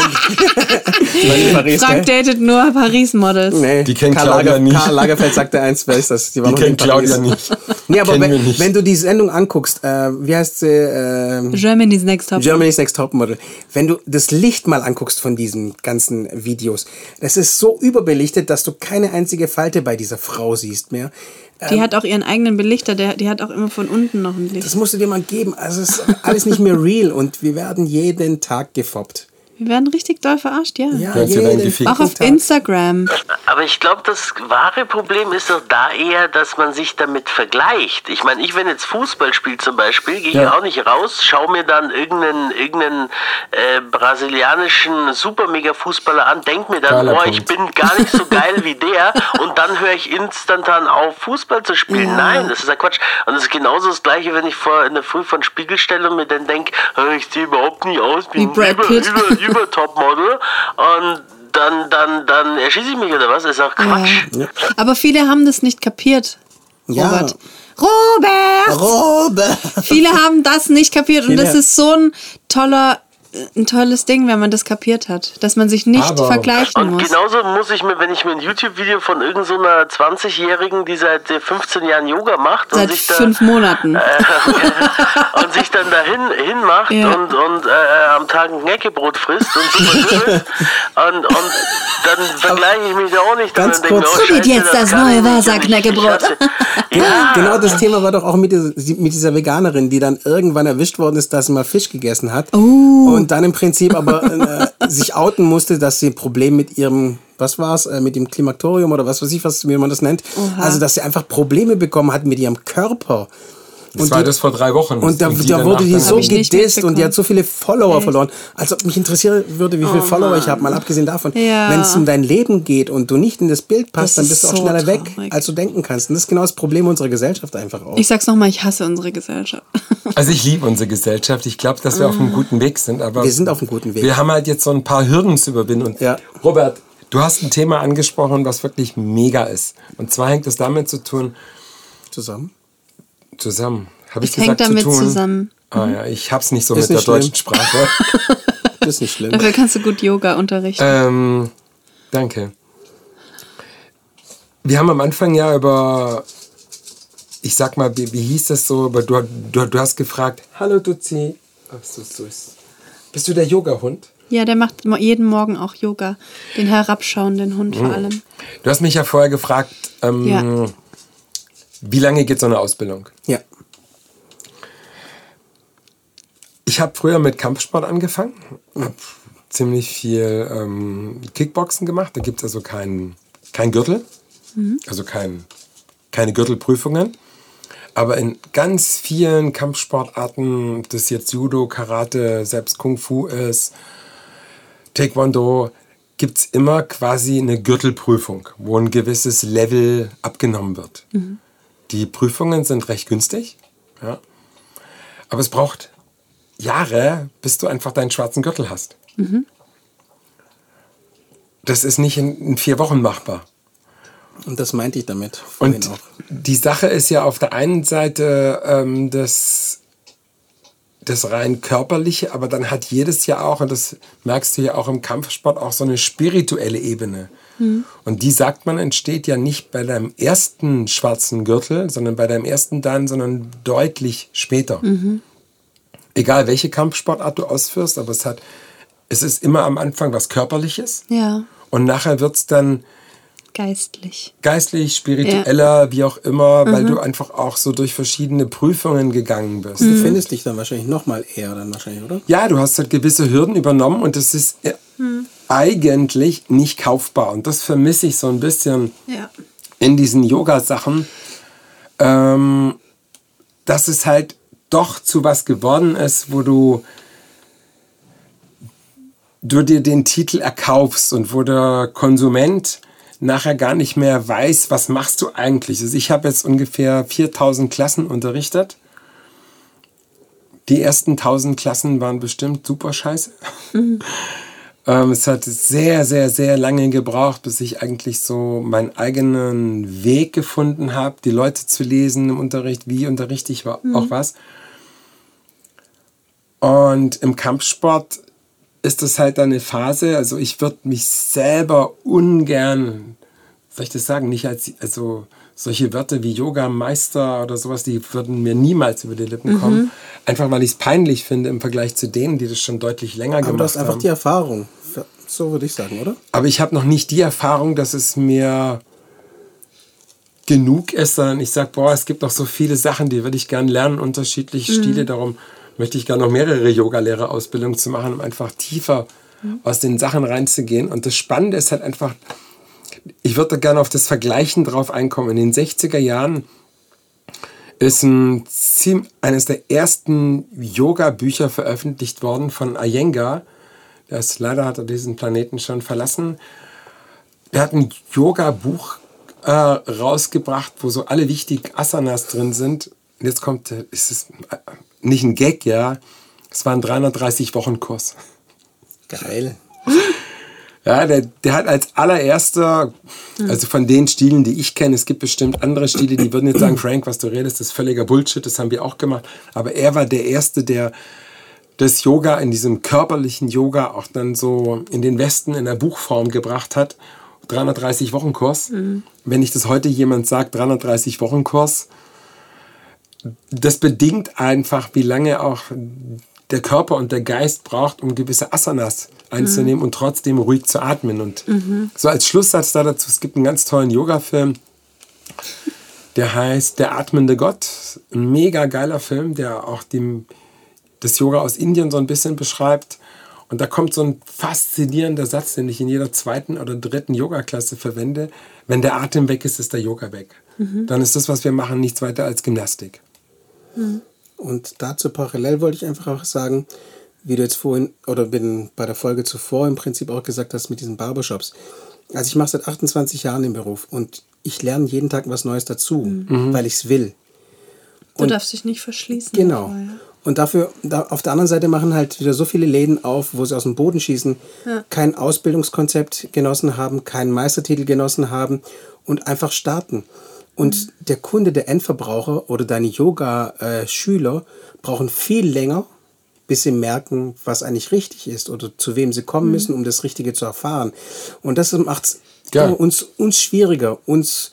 wenn, Paris, Frank datet nur Paris-Models. Nee, Die kennt Karl Claudia Lager, nicht. Karl Lagerfeld sagte eins, wer ist das? Die, war Die noch nie in kennt Claudia Paris. nicht. Nee, aber wenn, nicht. wenn du die Sendung anguckst, äh, wie heißt sie? Äh, Germany's Next Top. Germany's Next Topmodel. Wenn du das Licht mal anguckst von diesen ganzen Videos, das ist so überbelichtet, dass du keine einzige Falte bei dieser Frau siehst mehr. Die hat auch ihren eigenen Belichter, der, die hat auch immer von unten noch ein Licht. Das musst du dir mal geben. Also es ist alles nicht mehr real und wir werden jeden Tag gefoppt. Wir werden richtig doll verarscht, ja. Ja, genau. Auch auf Tag. Instagram. Aber ich glaube, das wahre Problem ist doch da eher, dass man sich damit vergleicht. Ich meine, ich, wenn jetzt Fußball spielt zum Beispiel, gehe ich Ja. auch nicht raus, schaue mir dann irgendeinen, irgendeinen äh, brasilianischen Super-Mega-Fußballer an, denke mir dann, Geiler oh, ich bin gar nicht so geil wie der und dann höre ich instantan auf, Fußball zu spielen. Ja. Nein, das ist ja Quatsch. Und das ist genauso das Gleiche, wenn ich vor in der Früh von Spiegel stelle und mir dann denke, ich sehe überhaupt nicht aus wie Wie ein Brad über, Pitt. über, über Topmodel und dann, dann, dann erschieße ich mich oder was? Das ist auch Quatsch. Ja. Aber viele haben das nicht kapiert. Ja. Robert. Robert! Robert! Viele haben das nicht kapiert und das ist so ein toller, ein tolles Ding, wenn man das kapiert hat, dass man sich nicht Aber- vergleichen Und muss. genauso muss ich mir, wenn ich mir ein YouTube-Video von irgendeiner so einer 20-Jährigen, die seit äh, 15 Jahren Yoga macht Seit und sich da, fünf Monaten. und sich dann dahin hinmacht Ja. und, und äh, am Tag ein Knäckebrot frisst und super ist. und, und dann vergleiche ich mich da auch nicht Ganz denke kurz. mir, oh, Scheiße, jetzt das kann neue hasse- Ja, Genau das Thema war doch auch mit dieser, mit dieser Veganerin, die dann irgendwann erwischt worden ist, dass sie mal Fisch gegessen hat. Oh. Und dann im Prinzip aber äh, sich outen musste, dass sie ein Problem mit ihrem, was war's, äh, mit dem Klimaktorium oder was weiß ich, was, wie man das nennt. Also, dass sie einfach Probleme bekommen hat mit ihrem Körper. Das Und war die- das vor drei Wochen. Und da, die da wurde die so gedisst und die hat so viele Follower Echt? verloren. Als ob mich interessieren würde, wie viele Follower ich habe, mal abgesehen davon. Oh Ja. Wenn es um dein Leben geht und du nicht in das Bild passt, Das dann ist bist du auch so schneller weg, traurig. als du denken kannst. Und das ist genau das Problem unserer Gesellschaft einfach auch. Ich sag's nochmal, ich hasse unsere Gesellschaft. Also ich liebe unsere Gesellschaft. Ich glaube, dass wir auf einem guten Weg sind. Aber Wir sind auf einem guten Weg. Wir haben halt jetzt so ein paar Hürden zu überwinden. Und Ja. Robert, du hast ein Thema angesprochen, was wirklich mega ist. Und zwar hängt es damit zu tun, Zusammen. Zusammen. Habe ich Es hängt gesagt, damit zu tun? zusammen. Ah ja, ich hab's nicht so Ist mit der nicht schlimm. deutschen Sprache. Das ist nicht schlimm. Dafür kannst du gut Yoga unterrichten. ähm, danke. Wir haben am Anfang ja über, ich sag mal, wie, wie hieß das so, aber du, du, du hast gefragt, hallo Duzi, ach so süß. Bist du der Yoga-Hund? Ja, der macht jeden Morgen auch Yoga. Den herabschauenden Hund Oh. vor allem. Du hast mich ja vorher gefragt, ähm, Ja. Wie lange geht so eine Ausbildung? Ja. Ich habe früher mit Kampfsport angefangen, habe ziemlich viel ähm, Kickboxen gemacht. Da gibt es also keinen kein Gürtel, also kein, keine Gürtelprüfungen. Aber in ganz vielen Kampfsportarten, ob das jetzt Judo, Karate, selbst Kung Fu ist, Taekwondo, gibt es immer quasi eine Gürtelprüfung, wo ein gewisses Level abgenommen wird. Die Prüfungen sind recht günstig, ja. aber es braucht Jahre, bis du einfach deinen schwarzen Gürtel hast. Das ist nicht in, in vier Wochen machbar. Und das meinte ich damit. vorhin Und auch. die Sache ist ja auf der einen Seite ähm, das, das rein körperliche, aber dann hat jedes ja auch, und das merkst du ja auch im Kampfsport, auch so eine spirituelle Ebene. Und die sagt man, entsteht ja nicht bei deinem ersten schwarzen Gürtel, sondern bei deinem ersten Dan, sondern deutlich später. Egal welche Kampfsportart du ausführst, aber es hat, es ist immer am Anfang was Körperliches Ja, und nachher wird es dann geistlich. geistlich, spiritueller, wie auch immer, weil du einfach auch so durch verschiedene Prüfungen gegangen bist. Du findest dich dann wahrscheinlich nochmal eher dann wahrscheinlich, oder? Ja, du hast halt gewisse Hürden übernommen und das ist äh, eigentlich nicht kaufbar. Und das vermisse ich so ein bisschen Ja. in diesen Yoga-Sachen, ähm, dass es halt doch zu was geworden ist, wo du, du dir den Titel erkaufst und wo der Konsument nachher gar nicht mehr weiß, was machst du eigentlich. Also ich habe jetzt ungefähr 4000 Klassen unterrichtet. Die ersten 1000 Klassen waren bestimmt super scheiße. Ähm, es hat sehr, sehr, sehr lange gebraucht, bis ich eigentlich so meinen eigenen Weg gefunden habe, die Leute zu lesen im Unterricht, wie unterrichte ich wa- auch was. Und im Kampfsport ist das halt eine Phase, also ich würde mich selber ungern, soll ich das sagen, nicht als, also solche Wörter wie Yoga-Meister oder sowas, die würden mir niemals über die Lippen kommen. Einfach weil ich es peinlich finde im Vergleich zu denen, die das schon deutlich länger Aber du gemacht hast einfach haben. die Erfahrung. So würde ich sagen, oder? Aber ich habe noch nicht die Erfahrung, dass es mir genug ist, sondern ich sage, boah, es gibt noch so viele Sachen, die würde ich gern lernen, unterschiedliche Stile. Darum möchte ich gerne noch mehrere Yoga-Lehrerausbildungen zu machen, um einfach tiefer aus den Sachen reinzugehen. Und das Spannende ist halt einfach, ich würde da gerne auf das Vergleichen drauf einkommen. In den 60er Jahren ist ein, eines der ersten Yoga-Bücher veröffentlicht worden von Iyengar. Ist, leider hat er diesen Planeten schon verlassen. Er hat ein Yoga-Buch äh, rausgebracht, wo so alle wichtigen Asanas drin sind. Und jetzt kommt, äh, ist es äh, nicht ein Gag, ja. Es war ein 330-Wochen-Kurs. Geil. Ja, der, der hat als allererster, also von den Stilen, die ich kenne, es gibt bestimmt andere Stile, die würden jetzt sagen, Frank, was du redest, ist völliger Bullshit, das haben wir auch gemacht. Aber er war der Erste, der das Yoga in diesem körperlichen Yoga auch dann so in den Westen in der Buchform gebracht hat. 330 Wochen Kurs. Wenn ich das heute jemand sagt, 330 Wochen Kurs, das bedingt einfach, wie lange auch der Körper und der Geist braucht, um gewisse Asanas einzunehmen und trotzdem ruhig zu atmen. Und so als Schlusssatz da dazu, es gibt einen ganz tollen Yoga-Film, der heißt Der atmende Gott. Ein mega geiler Film, der auch dem, das Yoga aus Indien so ein bisschen beschreibt. Und da kommt so ein faszinierender Satz, den ich in jeder zweiten oder dritten Yoga-Klasse verwende. Wenn der Atem weg ist, ist der Yoga weg. Dann ist das, was wir machen, nichts weiter als Gymnastik. Und dazu parallel wollte ich einfach auch sagen, wie du jetzt vorhin oder bin bei der Folge zuvor im Prinzip auch gesagt hast mit diesen Barbershops. Also ich mache seit 28 Jahren den Beruf und ich lerne jeden Tag was Neues dazu, weil ich es will. Du darfst dich nicht verschließen. Genau. davor, ja. Und dafür, da, auf der anderen Seite machen halt wieder so viele Läden auf, wo sie aus dem Boden schießen, kein Ausbildungskonzept genossen haben, keinen Meistertitel genossen haben und einfach starten. Und der Kunde, der Endverbraucher oder deine Yoga-Schüler brauchen viel länger, bis sie merken, was eigentlich richtig ist oder zu wem sie kommen müssen, um das Richtige zu erfahren. Und das macht es Geil. uns, uns schwieriger, uns,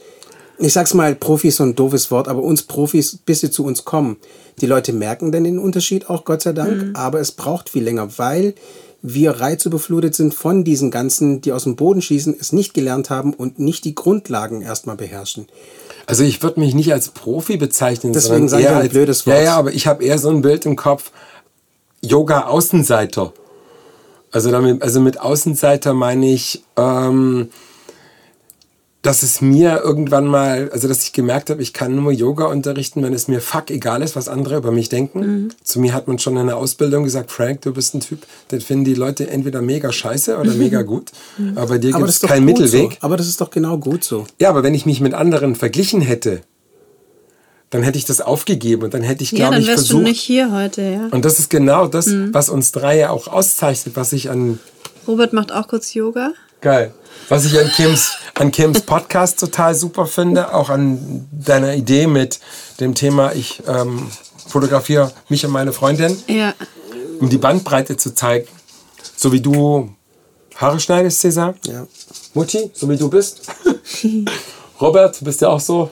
ich sag's mal, Profis so ein doofes Wort, aber uns Profis, bis sie zu uns kommen. Die Leute merken dann den Unterschied auch, Gott sei Dank, aber es braucht viel länger, weil wir reizüberflutet sind von diesen ganzen, die aus dem Boden schießen, es nicht gelernt haben und nicht die Grundlagen erstmal beherrschen. Also ich würde mich nicht als Profi bezeichnen, Deswegen sondern ich eher auch ein als, blödes Wort. Ja, ja, aber ich habe eher so ein Bild im Kopf, Yoga-Außenseiter. Also, damit, also mit Außenseiter meine ich, ähm, dass es mir irgendwann mal, also dass ich gemerkt habe, ich kann nur Yoga unterrichten, wenn es mir fuck egal ist, was andere über mich denken. Mhm. Zu mir hat man schon in der Ausbildung gesagt, Frank, du bist ein Typ, den finden die Leute entweder mega scheiße oder mega gut. Aber bei dir Aber gibt es keinen Mittelweg. So. Aber das ist doch genau gut so. Ja, aber wenn ich mich mit anderen verglichen hätte, dann hätte ich das aufgegeben und dann hätte ich, Ja, glaube dann ich, wärst du versucht. nicht hier heute, ja. Und das ist genau das, Mhm. was uns drei ja auch auszeichnet, was ich an Robert macht auch kurz Yoga. Geil, was ich an Kims, an Kims Podcast total super finde, auch an deiner Idee mit dem Thema, ich ähm, fotografiere mich und meine Freundin, Ja. um die Bandbreite zu zeigen. So wie du Haare schneidest, Cäsar. Ja. Mutti, so wie du bist. Robert, du bist ja auch so.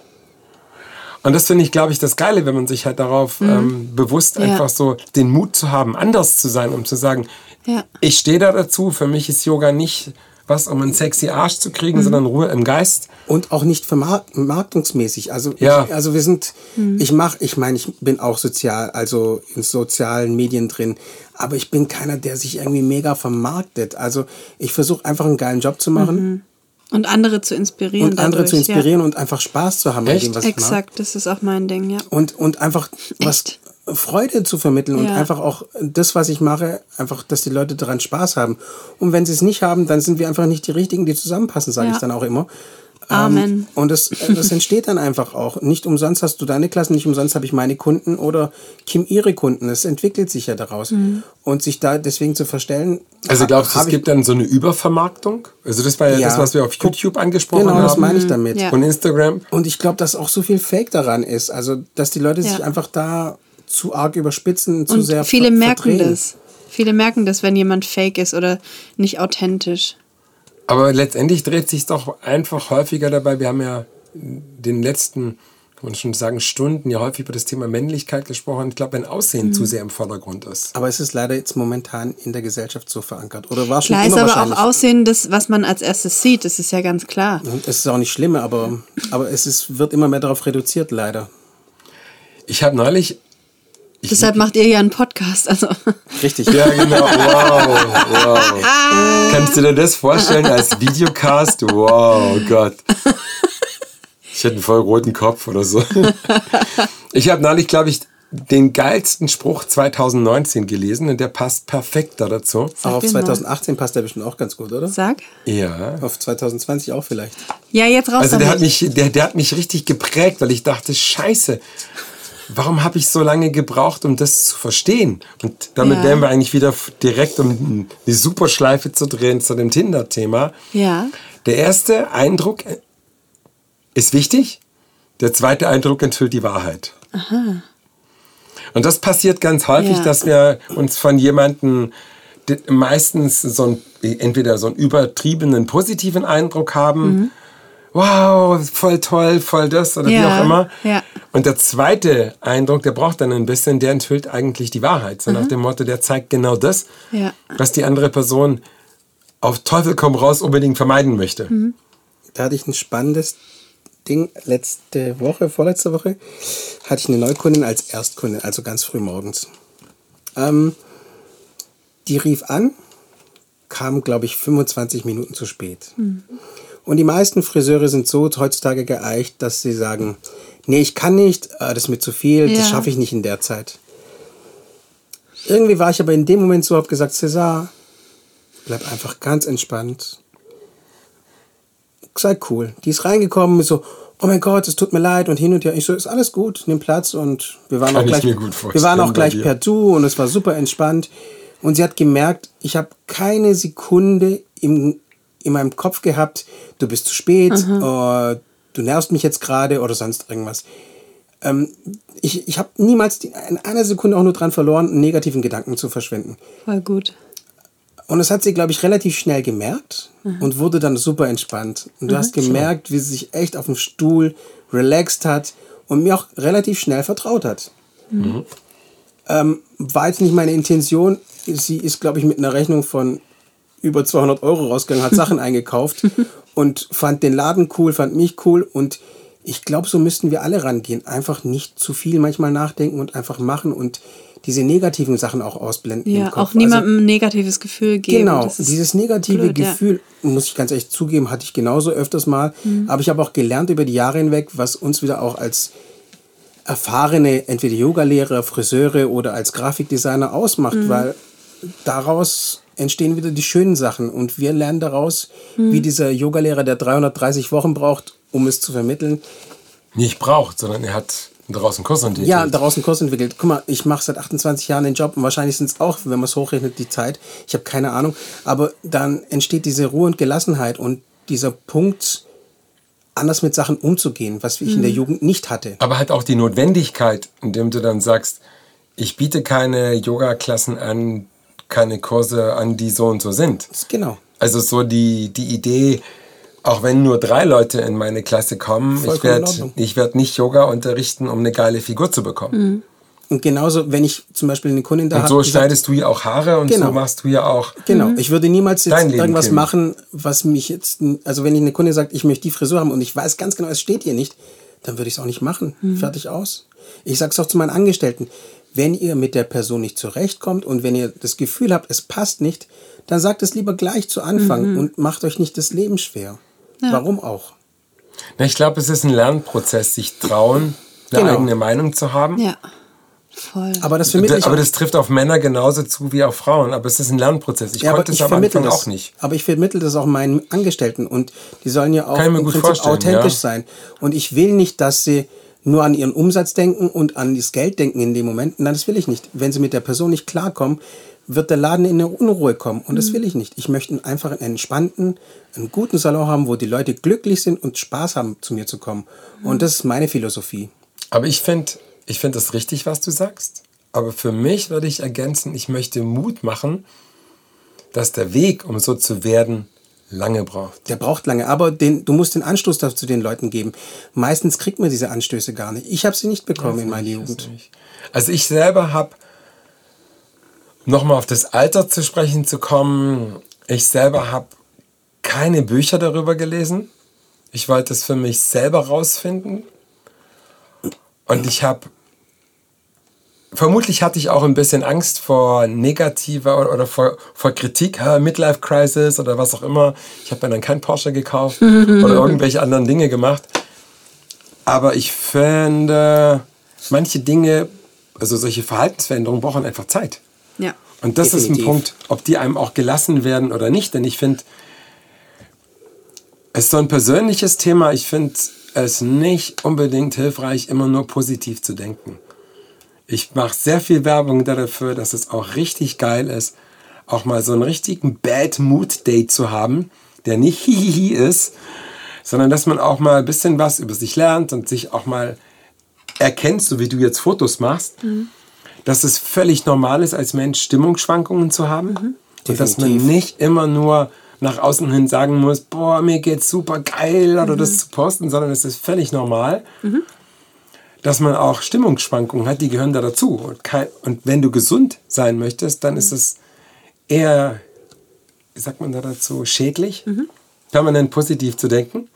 Und das finde ich, glaube ich, das Geile, wenn man sich halt darauf ähm, bewusst Mhm. Ja. einfach so den Mut zu haben, anders zu sein, um zu sagen, Ja. ich stehe da dazu, für mich ist Yoga nicht was, um einen sexy Arsch zu kriegen, Mhm. sondern Ruhe im Geist. Und auch nicht vermark- vermarktungsmäßig. Also, Ja. ich, also wir sind, Hm. ich mache, ich meine, ich bin auch sozial, also in sozialen Medien drin, aber ich bin keiner, der sich irgendwie mega vermarktet. Also ich versuche einfach einen geilen Job zu machen Und andere zu inspirieren. und andere zu Mhm. dadurch, inspirieren und einfach Spaß zu haben Echt? an dem, was Ja. ich mache. Exakt, das ist auch mein Ding, ja. Und, und einfach was? Freude zu vermitteln und Ja. einfach auch das, was ich mache, einfach, dass die Leute daran Spaß haben. Und wenn sie es nicht haben, dann sind wir einfach nicht die Richtigen, die zusammenpassen, sage Ja. ich dann auch immer. Amen. Ähm, und das, das entsteht dann einfach auch. Nicht umsonst hast du deine Klassen, nicht umsonst habe ich meine Kunden oder Kim ihre Kunden. Es entwickelt sich ja daraus. Mhm. Und sich da deswegen zu verstellen. Also glaubst du, es gibt dann so eine Übervermarktung? Also das war ja, Ja. das, was wir auf YouTube angesprochen Genau, das haben meine ich damit. Ja. und Instagram. Und ich glaube, dass auch so viel Fake daran ist. Also, dass die Leute sich Ja. einfach da zu arg überspitzen, zu Und sehr viele ver- merken verdrehen. das. Viele merken das, wenn jemand fake ist oder nicht authentisch. Aber letztendlich dreht sich doch einfach häufiger dabei. Wir haben ja in den letzten, kann man schon sagen, Stunden ja häufig über das Thema Männlichkeit gesprochen. Ich glaube, wenn Aussehen Mhm. zu sehr im Vordergrund ist. Aber es ist leider jetzt momentan in der Gesellschaft so verankert. Oder war schon Klar ist immer aber auch. Aussehen das, was man als erstes sieht. Das ist ja ganz klar. Und es ist auch nicht schlimm, aber, aber es ist, wird immer mehr darauf reduziert, leider. Ich habe neulich. Ich Deshalb macht ihr ja einen Podcast. Also Richtig. Ja, genau. Wow, wow. Kannst du dir das vorstellen als Videocast? Wow, Gott. Ich hätte einen voll roten Kopf oder so. Ich habe neulich, glaube ich, den geilsten Spruch 2019 gelesen und der passt perfekt da dazu. Aber auf mir mal. 2018 passt der bestimmt auch ganz gut, oder? sag. Ja. Auf 2020 auch vielleicht. Ja, jetzt raus Also der hat, damit. mich, der, der hat mich richtig geprägt, weil ich dachte, scheiße, warum habe ich so lange gebraucht, um das zu verstehen? Und damit Ja. wären wir eigentlich wieder direkt, um die Superschleife zu drehen zu dem Tinder-Thema. Ja. Der erste Eindruck äh, ist wichtig, der zweite Eindruck enthüllt die Wahrheit. Und das passiert ganz häufig, Ja. dass wir uns von jemandem meistens so ein, entweder so einen übertriebenen positiven Eindruck haben. Wow, voll toll, voll das oder wie Ja, auch immer. ja. Und der zweite Eindruck, der braucht dann ein bisschen, der enthüllt eigentlich die Wahrheit. So nach dem Motto, der zeigt genau das, Ja. was die andere Person auf Teufel komm raus unbedingt vermeiden möchte. Da hatte ich ein spannendes Ding. Letzte Woche, vorletzte Woche, hatte ich eine Neukundin als Erstkundin, also ganz früh morgens. Ähm, die rief an, kam, glaube ich, 25 Minuten zu spät. Und die meisten Friseure sind so heutzutage geeicht, dass sie sagen, nee, ich kann nicht, äh, das ist mir zu viel, Ja. das schaffe ich nicht in der Zeit. Irgendwie war ich aber in dem Moment so, habe gesagt, César, bleib einfach ganz entspannt. Sei cool. Die ist reingekommen mit so, oh mein Gott, es tut mir leid und hin und her. Ich so, ist alles gut, nimm Platz und wir waren Kann auch ich gleich, wir waren auch gleich per Du und es war super entspannt. Und sie hat gemerkt, ich habe keine Sekunde im, in meinem Kopf gehabt, du bist zu spät, äh, du nervst mich jetzt gerade oder sonst irgendwas. Ähm, ich ich habe niemals die, in einer Sekunde auch nur dran verloren, einen negativen Gedanken zu verschwenden. Voll gut. Und das hat sie, glaube ich, relativ schnell gemerkt und wurde dann super entspannt. Und du hast gemerkt, wie sie sich echt auf dem Stuhl relaxed hat und mir auch relativ schnell vertraut hat. Ähm, war jetzt nicht meine Intention. Sie ist, glaube ich, mit einer Rechnung von über 200 Euro rausgegangen, hat Sachen eingekauft und fand den Laden cool, fand mich cool. Und ich glaube, so müssten wir alle rangehen. Einfach nicht zu viel manchmal nachdenken und einfach machen und diese negativen Sachen auch ausblenden. Ja, auch Also- niemandem ein negatives Gefühl geben. Genau, dieses negative blöd, ja. Gefühl, muss ich ganz ehrlich zugeben, hatte ich genauso öfters mal. Aber ich habe auch gelernt über die Jahre hinweg, was uns wieder auch als erfahrene, entweder Yogalehrer, Friseure oder als Grafikdesigner ausmacht, weil daraus entstehen wieder die schönen Sachen und wir lernen daraus, wie dieser Yogalehrer, der 330 Wochen braucht, um es zu vermitteln, Nicht braucht, sondern er hat daraus einen Kurs entwickelt. ja, daraus einen Kurs entwickelt. Guck mal, ich mache seit 28 Jahren den Job und wahrscheinlich sind es auch, wenn man es hochrechnet, die Zeit. Ich habe keine Ahnung. Aber dann entsteht diese Ruhe und Gelassenheit und dieser Punkt, anders mit Sachen umzugehen, was ich in der Jugend nicht hatte. Aber halt auch die Notwendigkeit, indem du dann sagst, ich biete keine Yoga-Klassen an, keine Kurse an, die so und so sind. Genau. Also so die, die Idee, auch wenn nur drei Leute in meine Klasse kommen, ich Vollkommen in werde ich werd nicht Yoga unterrichten, um eine geile Figur zu bekommen. Und genauso, wenn ich zum Beispiel eine Kundin da Und habe, so die sagt, schneidest du ja auch Haare und Genau. so machst du ja auch. Genau, ich würde niemals jetzt Dein Leben, irgendwas Kim. machen, was mich jetzt, also wenn ich eine Kunde sagt, ich möchte die Frisur haben und ich weiß ganz genau, es steht hier nicht, dann würde ich es auch nicht machen. Fertig aus. Ich sage es auch zu meinen Angestellten, wenn ihr mit der Person nicht zurechtkommt und wenn ihr das Gefühl habt, es passt nicht, dann sagt es lieber gleich zu Anfang und macht euch nicht das Leben schwer. Warum auch? Na, ich glaube, es ist ein Lernprozess, sich trauen, eine Genau. eigene Meinung zu haben. Ja, voll. Aber das vermittle ich aber das trifft auf Männer genauso zu wie auf Frauen. Aber es ist ein Lernprozess. Ich Ja, aber konnte es ich am vermittle Anfang das. auch nicht. Aber ich vermittle das auch meinen Angestellten und die sollen ja auch Kann ich mir im gut Prinzip vorstellen, authentisch ja. sein. Und ich will nicht, dass sie nur an ihren Umsatz denken und an das Geld denken in dem Moment. Nein, das will ich nicht. Wenn sie mit der Person nicht klarkommen, wird der Laden in eine Unruhe kommen. Und Mhm. das will ich nicht. Ich möchte einfach einen entspannten, einen guten Salon haben, wo die Leute glücklich sind und Spaß haben, zu mir zu kommen. Mhm. Und das ist meine Philosophie. Aber ich finde ich find das richtig, was du sagst. Aber für mich würde ich ergänzen, ich möchte Mut machen, dass der Weg, um so zu werden, lange braucht. Der braucht lange, aber den, du musst den Anstoß dazu den Leuten geben. Meistens kriegt man diese Anstöße gar nicht. Ich habe sie nicht bekommen in meiner Jugend. Also ich selber habe, nochmal auf das Alter zu sprechen zu kommen, ich selber habe keine Bücher darüber gelesen. Ich wollte es für mich selber rausfinden. Und ich habe, vermutlich hatte ich auch ein bisschen Angst vor negativer oder, oder vor, vor Kritik, Midlife Crisis oder was auch immer. Ich habe mir dann kein Porsche gekauft oder irgendwelche anderen Dinge gemacht. Aber ich finde, manche Dinge, also solche Verhaltensveränderungen brauchen einfach Zeit. ja. Und das ist ein Definitiv. Punkt, ob die einem auch gelassen werden oder nicht. Denn ich finde, es ist so ein persönliches Thema. Ich finde es nicht unbedingt hilfreich, immer nur positiv zu denken. Ich mache sehr viel Werbung dafür, dass es auch richtig geil ist, auch mal so einen richtigen Bad Mood Date zu haben, der nicht hihihi ist, sondern dass man auch mal ein bisschen was über sich lernt und sich auch mal erkennt, so wie du jetzt Fotos machst, dass es völlig normal ist, als Mensch Stimmungsschwankungen zu haben. Und dass man nicht immer nur nach außen hin sagen muss, boah, mir geht's super geil oder das zu posten, sondern es ist völlig normal, dass man auch Stimmungsschwankungen hat, die gehören da dazu. Und, kein, und wenn du gesund sein möchtest, dann ist es eher, wie sagt man da dazu, schädlich, permanent positiv zu denken,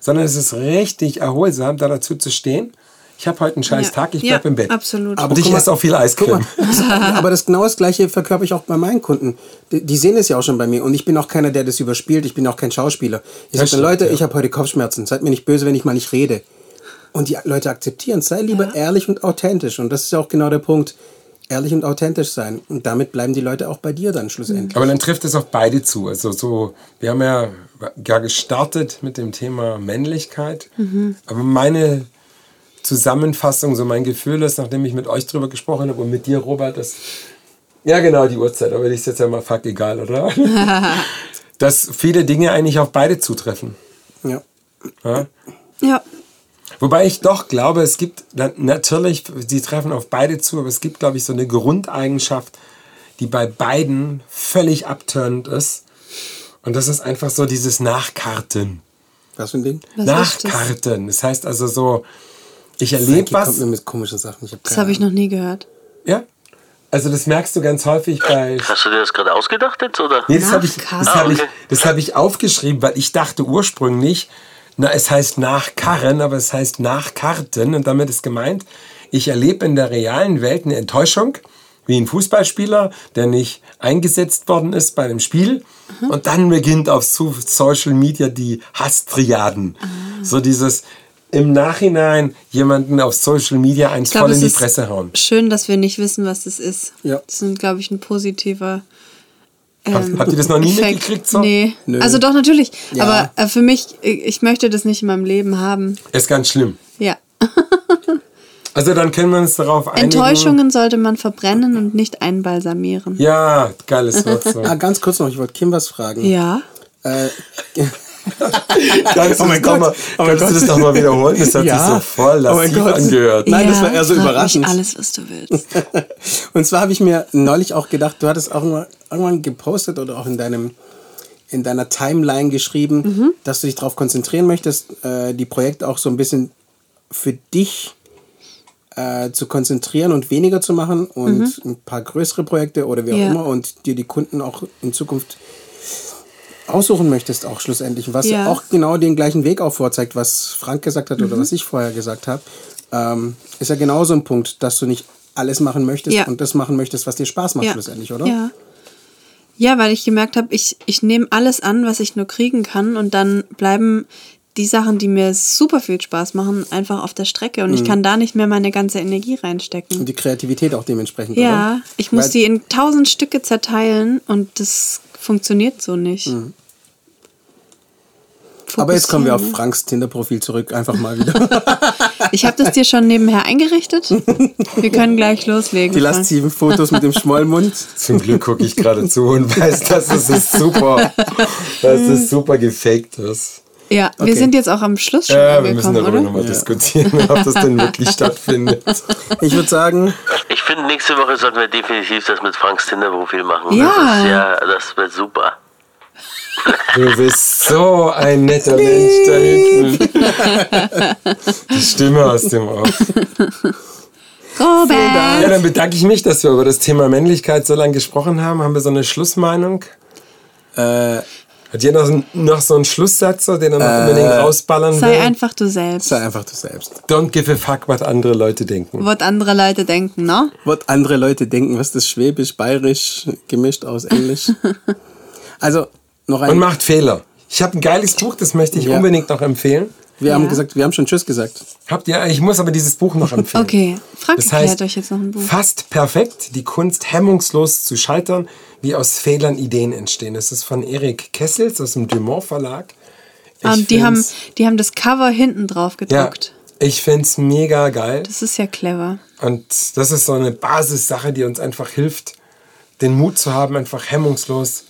sondern es ist richtig erholsam, da dazu zu stehen. Ich habe heute einen scheiß Ja. Tag, ich Ja, bleib im Bett. absolut. Aber ich esse auch viel Eiscreme. aber das genau das gleiche verkörper ich auch bei meinen Kunden. Die, die sehen es ja auch schon bei mir und ich bin auch keiner, der das überspielt. Ich bin auch kein Schauspieler. Ich sage Leute, ja. ich habe heute Kopfschmerzen. Seid mir nicht böse, wenn ich mal nicht rede. Und die Leute akzeptieren. Sei lieber ehrlich und authentisch. Und das ist ja auch genau der Punkt. Ehrlich und authentisch sein. Und damit bleiben die Leute auch bei dir dann schlussendlich. Aber dann trifft es auf beide zu. Also so, wir haben ja, ja gestartet mit dem Thema Männlichkeit. Aber meine Zusammenfassung, so mein Gefühl ist, nachdem ich mit euch drüber gesprochen habe und mit dir, Robert, das. Ja, genau, die Uhrzeit, aber die ist jetzt ja mal fuck egal, oder? Dass viele Dinge eigentlich auf beide zutreffen. Ja. Ja? Ja. Wobei ich doch glaube, es gibt na- natürlich, sie treffen auf beide zu, aber es gibt, glaube ich, so eine Grundeigenschaft, die bei beiden völlig abturnend ist. Und das ist einfach so dieses Nachkarten. Was für ein Ding? Was ist das? Nachkarten. Das heißt also so, ich erlebe was. kommt mir mit komischen Sachen. Ich hab Das habe ich noch nie gehört. Ja. Also das merkst du ganz häufig bei. Hast du dir das gerade ausgedacht jetzt, oder? Nee, das habe ich, Nachkarten. das hab ich, das hab ich aufgeschrieben, weil ich dachte ursprünglich, na, es heißt nachkarren, aber es heißt nachkarten und damit ist gemeint, ich erlebe in der realen Welt eine Enttäuschung, wie ein Fußballspieler, der nicht eingesetzt worden ist bei einem Spiel und dann beginnt auf Social Media die Hasstriaden. So dieses im Nachhinein jemanden auf Social Media eins Ich glaube, voll in die ist Fresse hauen. schön, dass wir nicht wissen, was das ist. Ja. Das ist, glaube ich, ein positiver. Habt, habt ihr das noch nie Ähm, Effekt. mitgekriegt? So? Nee. Nö. Also doch, natürlich. Ja. Aber äh, für mich, ich, ich möchte das nicht in meinem Leben haben. Ist ganz schlimm. Ja. Also dann können wir uns darauf einigen. Enttäuschungen sollte man verbrennen und nicht einbalsamieren. Ja, geiles Wort. So. Ah, ganz kurz noch, ich wollte Kim was fragen. Ja. Äh, Kannst, Oh du, mein das Gott. mal, Oh mein kannst du Gott. das doch mal wiederholen? Das hat Ja. sich so voll Oh mein lassiv Gott. angehört. Nein, das war eher so überraschend. Alles, was du willst. Und zwar habe ich mir neulich auch gedacht, du hattest auch irgendwann, irgendwann gepostet oder auch in deinem in deiner Timeline geschrieben, Mhm. dass du dich darauf konzentrieren möchtest, äh, die Projekte auch so ein bisschen für dich äh, zu konzentrieren und weniger zu machen und ein paar größere Projekte oder wie auch Mhm. Ja. immer und dir die Kunden auch in Zukunft aussuchen möchtest auch schlussendlich, was Ja. auch genau den gleichen Weg auch vorzeigt, was Frank gesagt hat oder was ich vorher gesagt habe, ähm, ist ja genauso ein Punkt, dass du nicht alles machen möchtest Ja. und das machen möchtest, was dir Spaß macht schlussendlich, oder? Ja. Ja, weil ich gemerkt habe, ich, ich nehme alles an, was ich nur kriegen kann und dann bleiben die Sachen, die mir super viel Spaß machen, einfach auf der Strecke und ich Mhm. kann da nicht mehr meine ganze Energie reinstecken. Und die Kreativität auch dementsprechend, Ja, oder? ich muss Weil- die in tausend Stücke zerteilen und das funktioniert so nicht. Mhm. Aber jetzt kommen wir auf ne? Franks Tinder-Profil zurück, einfach mal wieder. Ich habe das dir schon nebenher eingerichtet. Wir können gleich loslegen. Die Frank. lasziven Fotos mit dem Schmollmund. Zum Glück gucke ich gerade zu und weiß, dass es ist super, dass es super gefaked ist. Ja, Okay. wir sind jetzt auch am Schluss schon Ja, wir müssen darüber nochmal diskutieren, ob das denn wirklich stattfindet. Ich würde sagen, Ich finde, nächste Woche sollten wir definitiv das mit Franks Tinder-Profil machen. Ja. Das ist ja, das wird super. Du bist so ein netter Mensch da hinten. Die Stimme aus dem Off. Robert! Ja, dann bedanke ich mich, dass wir über das Thema Männlichkeit so lange gesprochen haben. Haben wir so eine Schlussmeinung? äh, Hat jeder noch, noch so einen Schlusssatz, den er noch unbedingt rausballern Sei will? einfach du selbst. sei einfach du selbst. Don't give a fuck, was andere Leute denken. Was andere Leute denken, ne? Was andere Leute denken, was ist das Schwäbisch, Bayerisch, gemischt aus Englisch. Also, noch ein. Und macht Fehler. Ich habe ein geiles Buch, das möchte ich Ja. unbedingt noch empfehlen. wir haben Ja. gesagt, wir haben schon Tschüss gesagt. Habt ihr, ich muss aber dieses Buch noch empfehlen. Okay, Frank Das erklärt heißt, euch jetzt noch ein Buch. fast perfekt, die Kunst hemmungslos zu scheitern, wie aus Fehlern Ideen entstehen. Das ist von Erik Kessels aus dem Dumont Verlag. Ich Und die haben, find's- die haben das Cover hinten drauf ja, gedruckt. ich finde es mega geil. Das ist ja clever. Und das ist so eine Basissache, die uns einfach hilft, den Mut zu haben, einfach hemmungslos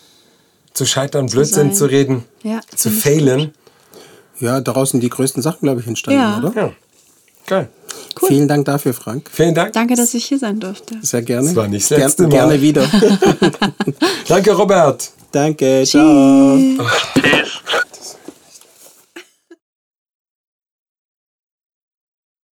zu scheitern, Blödsinn sein. zu reden, Ja, zu failen. Ja, daraus sind die größten Sachen, glaube ich, entstanden, Ja. oder? Ja, geil. Vielen Dank dafür, Frank. Vielen Dank. Danke, dass ich hier sein durfte. Sehr gerne. Das war nicht das letzte Mal. Gerne wieder. Danke, Robert. Danke, ciao. Tschüss.